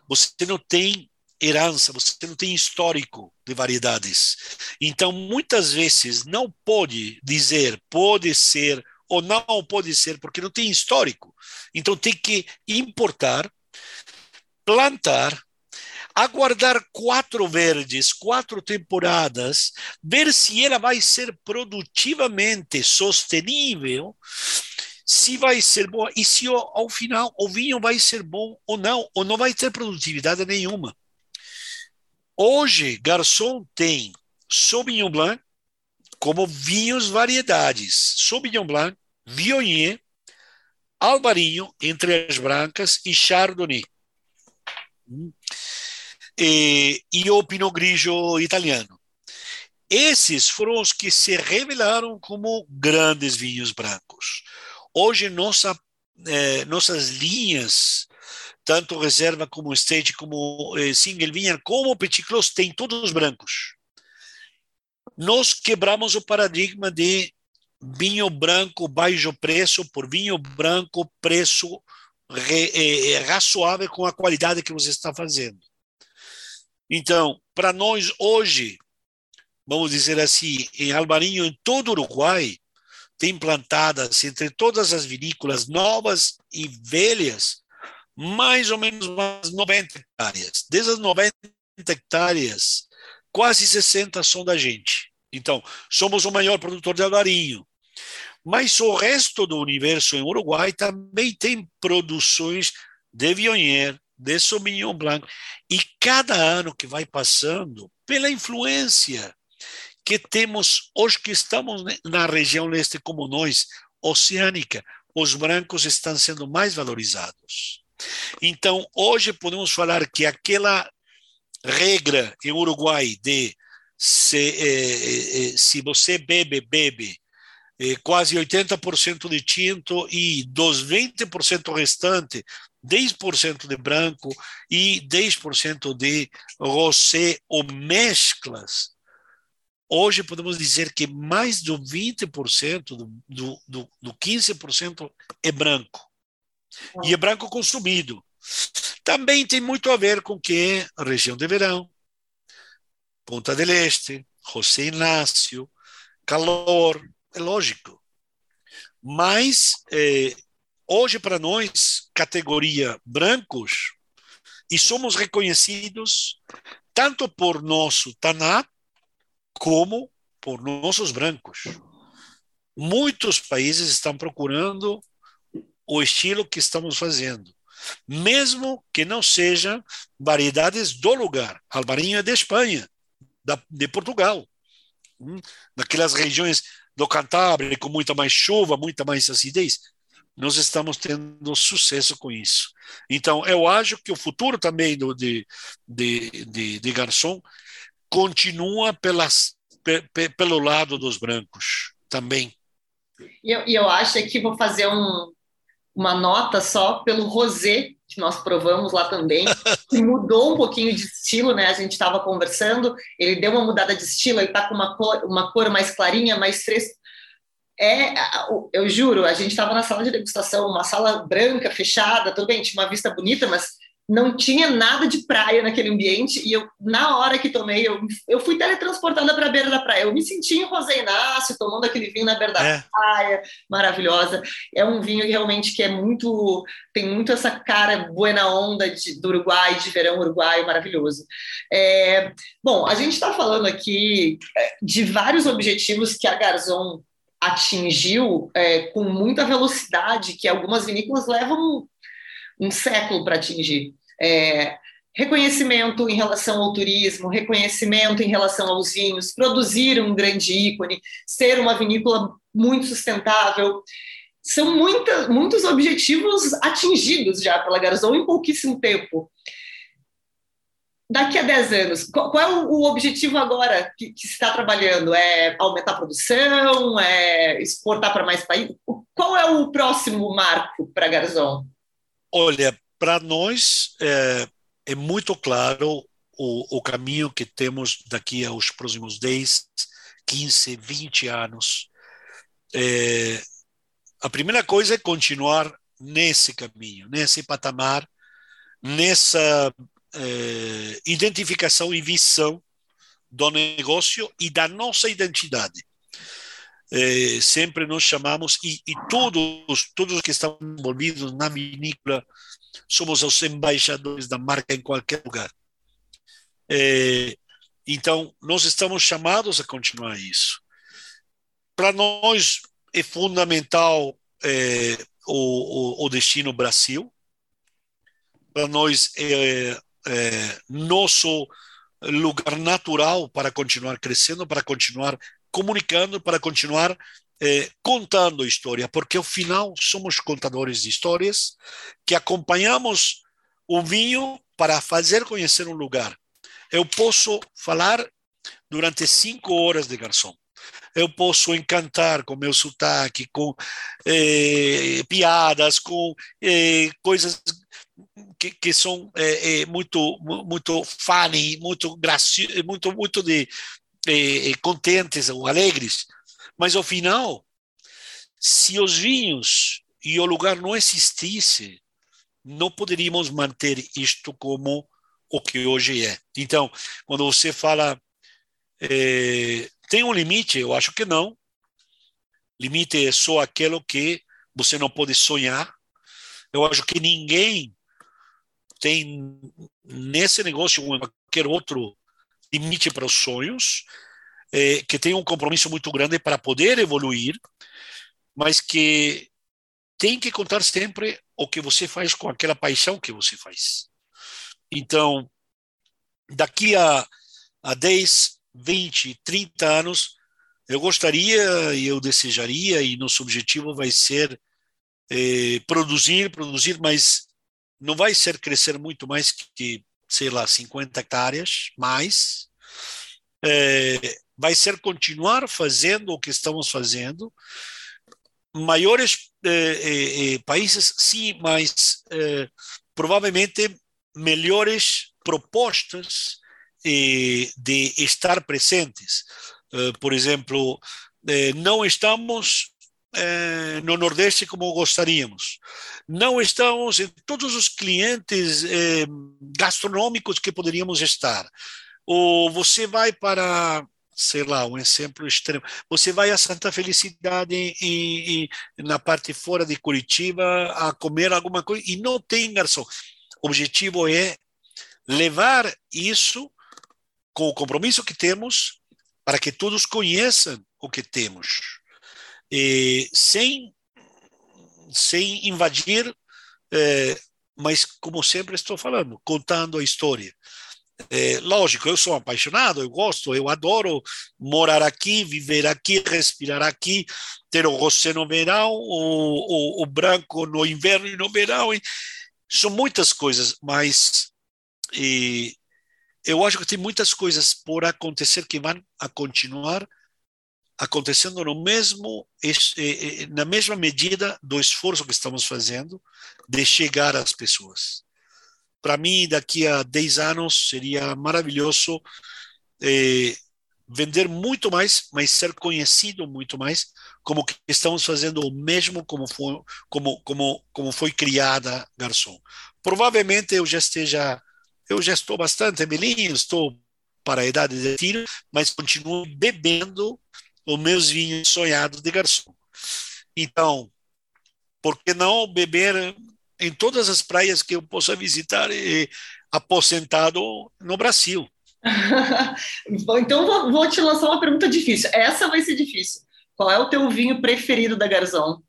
você não tem herança, você não tem histórico de variedades. Então, muitas vezes, não pode dizer pode ser ou não pode ser, porque não tem histórico. Então, tem que importar, plantar, aguardar quatro verdes, quatro temporadas, ver se ela vai ser produtivamente sostenível se vai ser boa e se ao final o vinho vai ser bom ou não, ou não vai ter produtividade nenhuma. Hoje, Garçom tem Sauvignon Blanc como vinhos variedades. Sauvignon Blanc, Viognier, Albarinho, entre as brancas, e Chardonnay. E, e o Pinot Grigio italiano. esses foram os que se revelaram como grandes vinhos brancos. Hoje, nossa, eh, nossas linhas, tanto reserva como stage, como eh, single vinha, como petit clos, têm todos brancos. Nós quebramos o paradigma de vinho branco baixo preço por vinho branco preço re, é, razoável com a qualidade que você está fazendo. Então, para nós hoje, vamos dizer assim, em Albarinho, em todo o Uruguai, tem plantadas entre todas as vinícolas novas e velhas, mais ou menos umas 90 hectares. Dessas 90 hectares, quase 60 são da gente. Então, somos o maior produtor de alvarinho. Mas o resto do universo em Uruguai também tem produções de Viognier, de Sauvignon Blanc. E cada ano que vai passando, pela influência que temos, os que estamos na região leste como nós, oceânica, os brancos estão sendo mais valorizados. Então, hoje podemos falar que aquela regra em Uruguai de se, eh, eh, se você bebe, bebe, eh, quase 80% de tinto e dos 20% restante, 10% de branco e 10% de rosé ou mesclas. Hoje podemos dizer que mais do 20%, do, do, do, do 15% é branco. E é branco consumido. Também tem muito a ver com que região de verão, Ponta del Este, José Inácio, calor, é lógico. Mas eh, hoje para nós, categoria brancos, e somos reconhecidos tanto por nosso Taná como por nossos brancos. Muitos países estão procurando o estilo que estamos fazendo, mesmo que não sejam variedades do lugar. Alvarinho é de Espanha, da, de Portugal, hum, naquelas regiões do Cantábrico, com muita mais chuva, muita mais acidez, nós estamos tendo sucesso com isso. Então, eu acho que o futuro também do, de, de, de, de garçom continua pelas, pe, pe, pelo lado dos brancos também. E eu, eu acho que vou fazer um, uma nota só pelo rosé que nós provamos lá também, que mudou um pouquinho de estilo, né? A gente estava conversando, ele deu uma mudada de estilo, ele está com uma cor, uma cor mais clarinha, mais fresca. É, eu juro, a gente estava na sala de degustação, uma sala branca, fechada, tudo bem, tinha uma vista bonita, mas não tinha nada de praia naquele ambiente e eu na hora que tomei eu, eu fui teletransportada para a beira da praia. Eu me senti em José Inácio tomando aquele vinho na beira da é. praia maravilhosa. É um vinho realmente que é muito tem muito essa cara buena onda de, do Uruguai de verão uruguaio maravilhoso. É, bom a gente está falando aqui é, de vários objetivos que a Garzon atingiu é, com muita velocidade que algumas vinícolas levam um século para atingir. É, reconhecimento em relação ao turismo, reconhecimento em relação aos vinhos, produzir um grande ícone, ser uma vinícola muito sustentável. São muita, muitos objetivos atingidos já pela Garzon em pouquíssimo tempo. Daqui a 10 anos, qual, é o objetivo agora que, que se está trabalhando? É aumentar a produção? É exportar para mais países? Qual é o próximo marco para a Garzon? Olha, para nós é, é, muito claro o, o caminho que temos daqui aos próximos 10, 15, 20 anos. É, a primeira coisa é continuar nesse caminho, nesse patamar, nessa é, identificação e visão do negócio e da nossa identidade eh, sempre nós chamamos, e, e, todos, todos que estão envolvidos na vinícola, somos os embaixadores da marca em qualquer lugar. Eh, então, nós estamos chamados a continuar isso. Para nós é fundamental eh, o, o, o, destino Brasil. Para nós é, é nosso lugar natural para continuar crescendo, para continuar comunicando para continuar eh, contando história, porque ao final somos contadores de histórias que acompanhamos o vinho para fazer conhecer um lugar. Eu posso falar durante cinco horas de garçom. Eu posso encantar com meu sotaque, com eh, piadas, com eh, coisas que, que são é, muito muito funny, muito graciosos, muito muito de é, contentes ou alegres, mas ao final, se os vinhos e o lugar não existisse, não poderíamos manter isto como o que hoje é. Então, quando você fala é, tem um limite, eu acho que não. Limite é só aquilo que você não pode sonhar. Eu acho que ninguém tem nesse negócio ou em qualquer outro limite para os sonhos, é, que tem um compromisso muito grande para poder evoluir, mas que tem que contar sempre o que você faz com aquela paixão que você faz. Então, daqui a, a 10, 20, 30 anos, eu gostaria e eu desejaria, e nosso objetivo vai ser é, produzir, produzir, mas não vai ser crescer muito mais que, sei lá, 50 hectares, mais. É, vai ser continuar fazendo o que estamos fazendo. Maiores é, países, sim, mas provavelmente melhores propostas de estar presentes. por exemplo, não estamos no Nordeste como gostaríamos não estamos em todos os clientes eh, gastronômicos que poderíamos estar. Ou você vai para, sei lá, um exemplo extremo, você vai a Santa Felicidade e, e, na parte fora de Curitiba a comer alguma coisa e não tem garçom. O objetivo é levar isso com o compromisso que temos para que todos conheçam o que temos. E, sem sem invadir, é, mas como sempre estou falando, contando a história. É, lógico, eu sou apaixonado, eu gosto, eu adoro morar aqui, viver aqui, respirar aqui, ter o rosé no verão, o, o, o branco no inverno e no verão. E são muitas coisas, mas e, eu acho que tem muitas coisas por acontecer que vão a continuar acontecendo no mesmo eh, eh, na mesma medida do esforço que estamos fazendo de chegar às pessoas. Para mim, daqui a 10 anos seria maravilhoso eh, vender muito mais, mas ser conhecido muito mais, como que estamos fazendo o mesmo como foi, como, como, como foi criada Garçom. Provavelmente eu já esteja, eu já estou bastante velhinho, estou para a idade de tiro, mas continuo bebendo os meus vinhos sonhados de garçom. Então, por que não beber em todas as praias que eu possa visitar e aposentado no Brasil? então, vou, vou, te lançar uma pergunta difícil. Essa vai ser difícil. Qual é o teu vinho preferido da Garzão?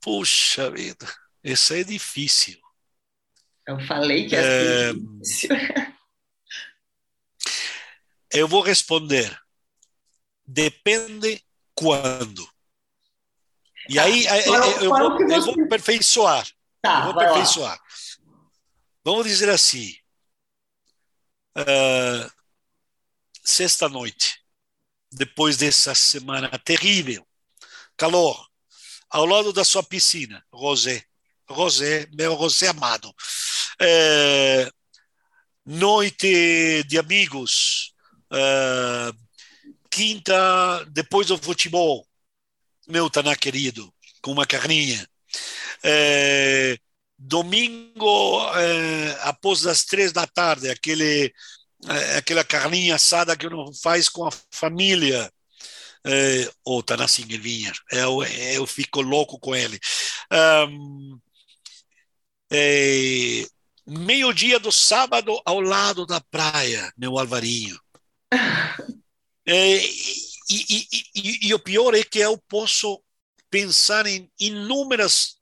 Puxa vida, essa é difícil. Eu falei que é, é difícil. Eu vou responder depende quando. E aí eu, eu, vou, eu vou aperfeiçoar. Tá, eu vou aperfeiçoar. Vamos dizer assim. Uh, Sexta-noite, depois dessa semana terrível, calor, ao lado da sua piscina, Rosé, Rosé, meu Rosé amado. Uh, noite de amigos, uh, quinta, depois do futebol, meu Taná querido, com uma carninha. É, domingo, é, após as três da tarde, aquele, é, aquela carninha assada que não faz com a família. É, o Taná Singelvinha, eu, eu fico louco com ele. Um, é, meio-dia do sábado ao lado da praia, meu Alvarinho. E, e, e, e, o pior é que eu posso pensar em inúmeras,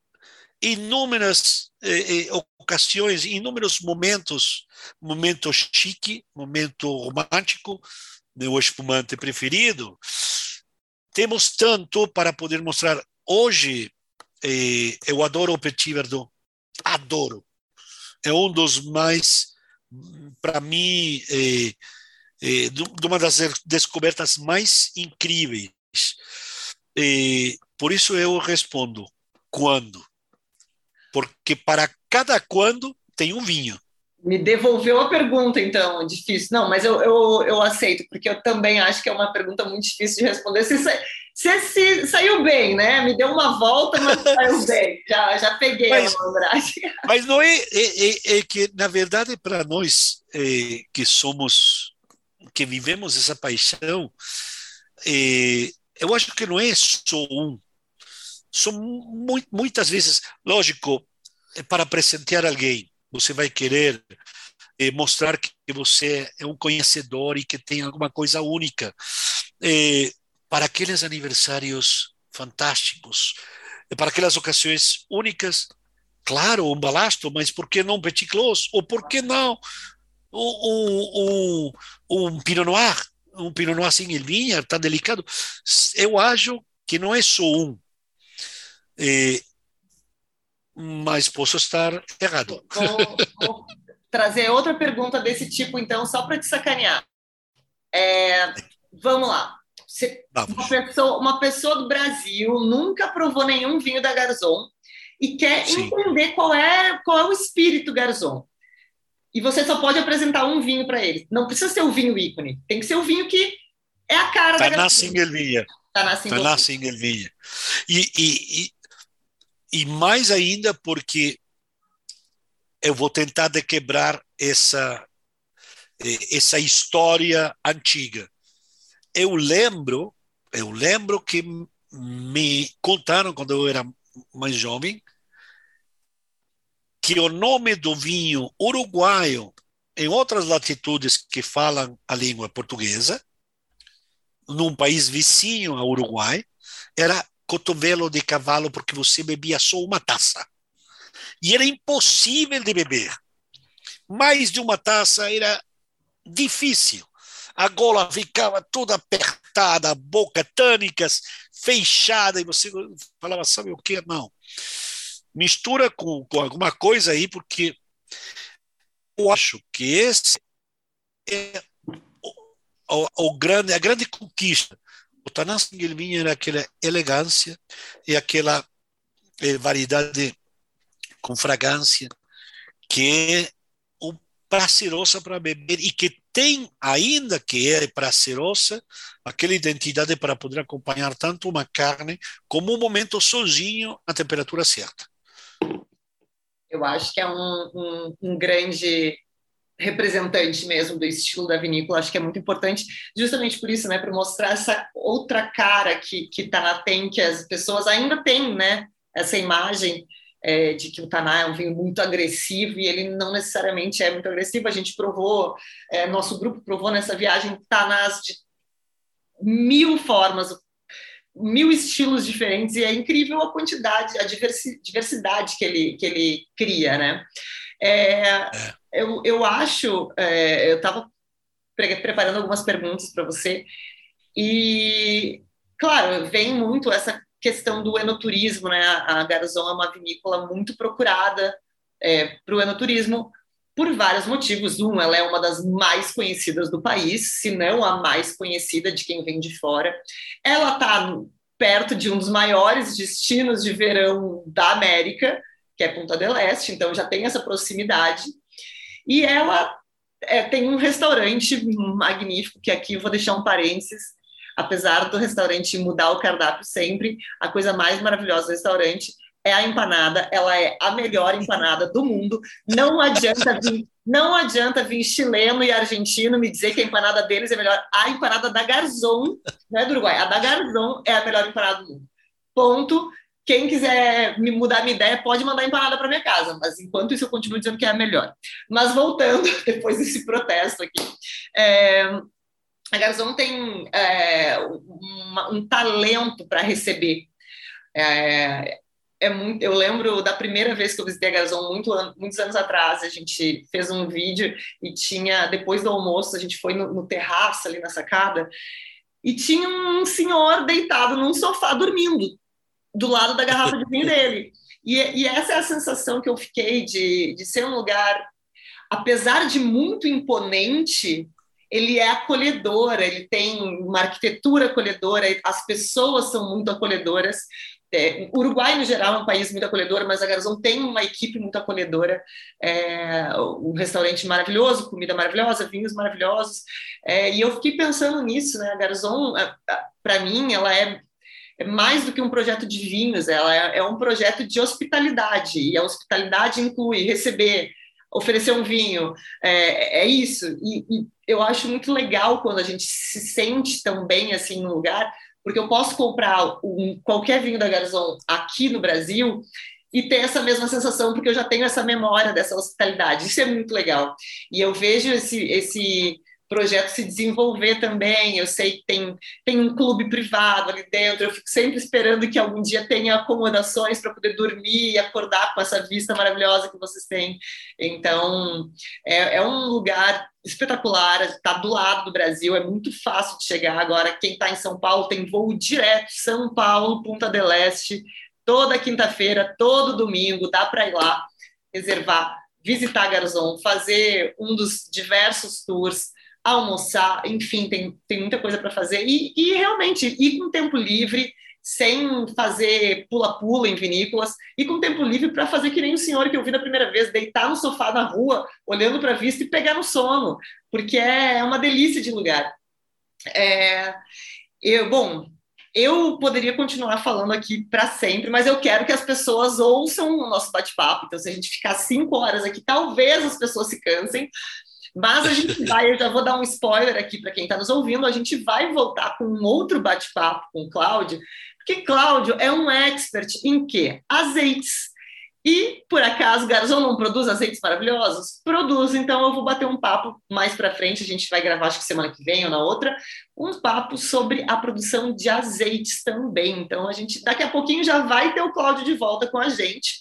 inúmeras eh, eh ocasiões, inúmeros momentos, momento chique, momento romântico, meu espumante preferido. Temos tanto para poder mostrar. Hoje, eh, eu adoro o Petit Verdot, adoro. É um dos mais, para mim, eh, é, de uma das descobertas mais incríveis. E por isso eu respondo: quando? Porque para cada quando tem um vinho. Me devolveu a pergunta, então, difícil. Não, mas eu, eu, eu aceito, porque eu também acho que é uma pergunta muito difícil de responder. Você, você se, saiu bem, né? Me deu uma volta, mas saiu bem. Já, já peguei mas, a malandragem. Mas não é, é, é, é que, na verdade, para nós é, que somos, que vivemos essa paixão, é, eu acho que não é só um. São muitas vezes, lógico, é para presentear alguém você vai querer eh, mostrar que você é um conhecedor e que tem alguma coisa única. Eh, para aqueles aniversários fantásticos, eh, para aquelas ocasiões únicas, claro, um balasto, mas por que não Petit Clos? Ou por que não um, um, um Pinot Noir? Um Pinot Noir sem vinha, está delicado. Eu acho que não é só um. Eh, mas posso estar errado. Vou, vou trazer outra pergunta desse tipo, então, só para te sacanear. É, vamos lá. Você, uma, pessoa, uma pessoa do Brasil nunca provou nenhum vinho da Garzon e quer Sim. entender qual é, qual é o espírito Garzon. E você só pode apresentar um vinho para ele. Não precisa ser o vinho ícone, tem que ser o vinho que é a cara tá da. Na single vinha. Tá na single, tá na. E, e, e mais ainda porque eu vou tentar de quebrar essa essa história antiga. Eu lembro, eu lembro que me contaram quando eu era mais jovem que o nome do vinho uruguaio em outras latitudes que falam a língua portuguesa, num país vizinho ao Uruguai, era cotovelo de cavalo porque você bebia só uma taça. E era impossível de beber. Mais de uma taça era difícil. A gola ficava toda apertada, a boca tânicas, fechada, e você falava, sabe o que? Não. Mistura com, com alguma coisa aí, porque eu acho que esse é o, o, grande, a grande conquista o Tanás Guilherme era aquela elegância e aquela eh, variedade com fragrância que é o prazerosa para beber e que tem ainda que é prazerosa aquela identidade para poder acompanhar tanto uma carne como um momento sozinho na temperatura certa. Eu acho que é um, um, um grande representante mesmo do estilo da vinícola, acho que é muito importante, justamente por isso, né, para mostrar essa outra cara que que está na tem, que as pessoas ainda têm, né, essa imagem é, de que o Taná é um vinho muito agressivo e ele não necessariamente é muito agressivo. A gente provou, é, nosso grupo provou nessa viagem Tanás de mil formas, mil estilos diferentes e é incrível a quantidade, a diversidade que ele que ele cria, né? É, é eu, eu acho, é, eu estava pre preparando algumas perguntas para você, e, claro, vem muito essa questão do enoturismo, né? A Garzon é uma vinícola muito procurada é, para o enoturismo por vários motivos. Um, ela é uma das mais conhecidas do país, se não a mais conhecida de quem vem de fora. Ela está perto de um dos maiores destinos de verão da América, que é Punta del Este, então já tem essa proximidade. E ela é, tem um restaurante magnífico, que aqui eu vou deixar um parênteses, apesar do restaurante mudar o cardápio sempre, a coisa mais maravilhosa do restaurante é a empanada, ela é a melhor empanada do mundo. Não adianta vir, não adianta vir chileno e argentino me dizer que a empanada deles é melhor. A empanada da Garzon, não é do Uruguai, a da Garzon é a melhor empanada do mundo. Ponto. Quem quiser me mudar minha ideia pode mandar empanada para minha casa, mas enquanto isso eu continuo dizendo que é a melhor. Mas voltando, depois desse protesto aqui, é, a Garzon tem é, um talento para receber. É, é muito, eu lembro da primeira vez que eu visitei a Garzon, muito, muitos anos atrás, a gente fez um vídeo e tinha, depois do almoço, a gente foi no, no terraço ali na sacada, e tinha um senhor deitado num sofá dormindo do lado da garrafa de vinho dele. E, e, essa é a sensação que eu fiquei de, de ser um lugar, apesar de muito imponente, ele é acolhedor, ele tem uma arquitetura acolhedora, as pessoas são muito acolhedoras. É, o Uruguai, no geral, é um país muito acolhedor, mas a Garzon tem uma equipe muito acolhedora, é, um restaurante maravilhoso, comida maravilhosa, vinhos maravilhosos, é, e eu fiquei pensando nisso, né? A Garzon, para mim, ela é, é, mais do que um projeto de vinhos, ela é, é um projeto de hospitalidade, e a hospitalidade inclui receber oferecer um vinho, é, é isso. E, e, eu acho muito legal quando a gente se sente tão bem assim no lugar, porque eu posso comprar um, qualquer vinho da Garzon aqui no Brasil e ter essa mesma sensação, porque eu já tenho essa memória dessa hospitalidade. Isso é muito legal. E eu vejo esse, esse projeto se desenvolver também. Eu sei que tem, tem um clube privado ali dentro, eu fico sempre esperando que algum dia tenha acomodações para poder dormir e acordar com essa vista maravilhosa que vocês têm. Então, é, é um lugar espetacular, está do lado do Brasil, é muito fácil de chegar. Agora, quem está em São Paulo tem voo direto, São Paulo, Punta del Este, toda quinta-feira, todo domingo, dá para ir lá, reservar, visitar Garzon, fazer um dos diversos tours almoçar, enfim, tem, tem muita coisa para fazer. E, e realmente, ir com tempo livre, sem fazer pula-pula em vinícolas, e com tempo livre para fazer que nem o senhor que eu vi da primeira vez, deitar no sofá na rua, olhando para a vista e pegar no sono, porque é uma delícia de lugar. É, eu, bom, eu poderia continuar falando aqui para sempre, mas eu quero que as pessoas ouçam o nosso bate-papo. Então, se a gente ficar cinco horas aqui, talvez as pessoas se cansem, mas a gente vai, eu já vou dar um spoiler aqui para quem está nos ouvindo, a gente vai voltar com um outro bate-papo com o Cláudio, porque Cláudio é um expert em quê? Azeites. E, por acaso, Garzão não produz azeites maravilhosos? Produz, então eu vou bater um papo mais para frente, a gente vai gravar, acho que semana que vem ou na outra, um papo sobre a produção de azeites também. Então, a gente, daqui a pouquinho, já vai ter o Cláudio de volta com a gente.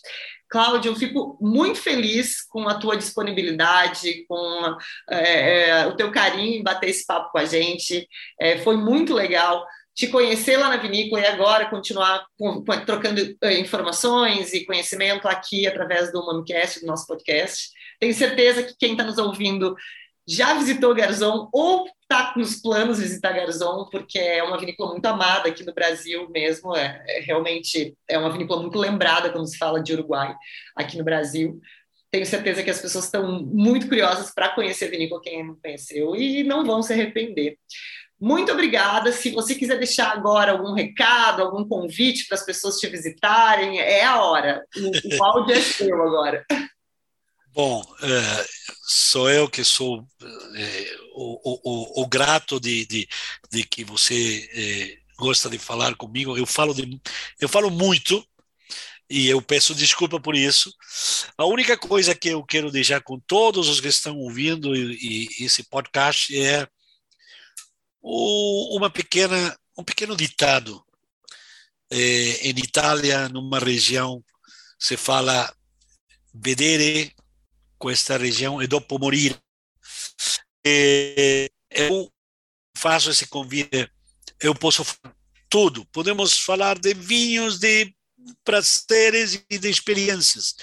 Cláudio, eu fico muito feliz com a tua disponibilidade, com é, é, o teu carinho em bater esse papo com a gente. É, foi muito legal te conhecer lá na vinícola e agora continuar trocando é, informações e conhecimento aqui através do Mamcast, do nosso podcast. Tenho certeza que quem está nos ouvindo já visitou Garzon ou está nos planos visitar Garzon, porque é uma vinícola muito amada aqui no Brasil mesmo, é, é, realmente é uma vinícola muito lembrada quando se fala de Uruguai aqui no Brasil. Tenho certeza que as pessoas estão muito curiosas para conhecer a vinícola, quem não conheceu, e não vão se arrepender. Muito obrigada. Se você quiser deixar agora algum recado, algum convite para as pessoas te visitarem, é a hora. O, o áudio é seu agora. Bom, é, sou eu que sou é, o, o, o, grato de, de, de que você é, gosta de falar comigo. Eu falo, de, eu falo muito e eu peço desculpa por isso. A única coisa que eu quero deixar com todos os que estão ouvindo e, e esse podcast é o, uma pequena, um pequeno ditado. É, em Itália, numa região, se fala vedere questa região e dopo morire. E eu faço esse convite, eu posso falar tudo. Podemos falar de vinhos, de prazeres e de experiências.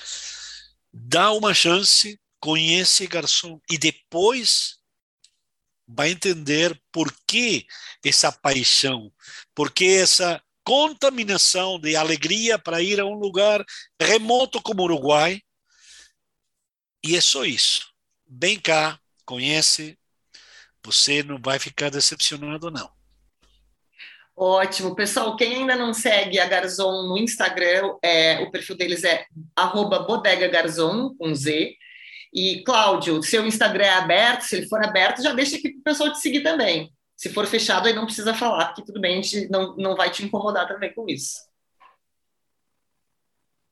Dá uma chance, conhece garçom e depois vai entender por que essa paixão, por que essa contaminação de alegria para ir a um lugar remoto como o Uruguai, e é só isso. Vem cá, conhece, você não vai ficar decepcionado, não. Ótimo. Pessoal, quem ainda não segue a Garzon no Instagram, é, o perfil deles é @bodegagarzon com Z. E, Cláudio, seu Instagram é aberto, se ele for aberto, já deixa aqui para o pessoal te seguir também. Se for fechado, aí não precisa falar, porque tudo bem, a gente não, não vai te incomodar também com isso.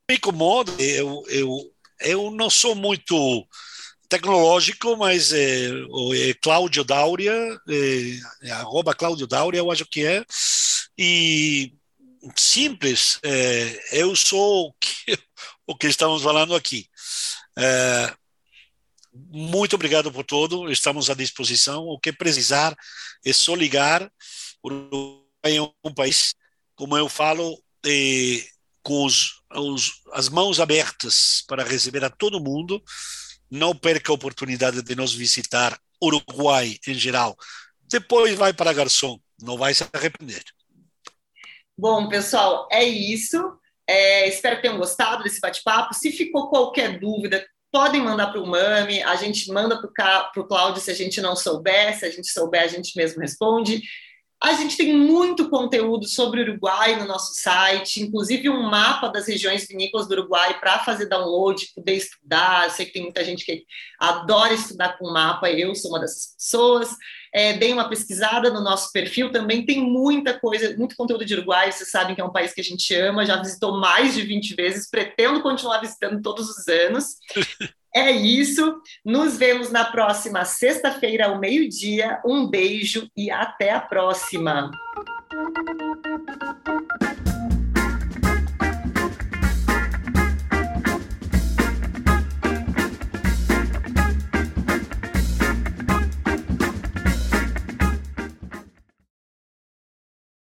Me incomoda, eu, eu eu não sou muito tecnológico, mas é, é Cláudio Dáurea, é, é, arroba Cláudio Dáurea, eu acho que é, e simples, é, eu sou o que, o que estamos falando aqui. É, muito obrigado por tudo, estamos à disposição. O que precisar é só ligar. O Uruguai é um país, como eu falo, é, com os, os, as mãos abertas para receber a todo mundo. Não perca a oportunidade de nos visitar Uruguai em geral. Depois vai para garçom, não vai se arrepender. Bom, pessoal, é isso. É, espero que tenham gostado desse bate-papo. Se ficou qualquer dúvida, podem mandar para o Mami, a gente manda para o Cláudio se a gente não souber, se a gente souber, a gente mesmo responde. A gente tem muito conteúdo sobre Uruguai no nosso site, inclusive um mapa das regiões vinícolas do Uruguai para fazer download, poder estudar. Eu sei que tem muita gente que adora estudar com mapa, eu sou uma dessas pessoas. É, deem uma pesquisada no nosso perfil, também tem muita coisa, muito conteúdo de Uruguai. Vocês sabem que é um país que a gente ama, já visitou mais de 20 vezes, pretendo continuar visitando todos os anos. É isso. Nos vemos na próxima sexta-feira, ao meio-dia. Um beijo e até a próxima.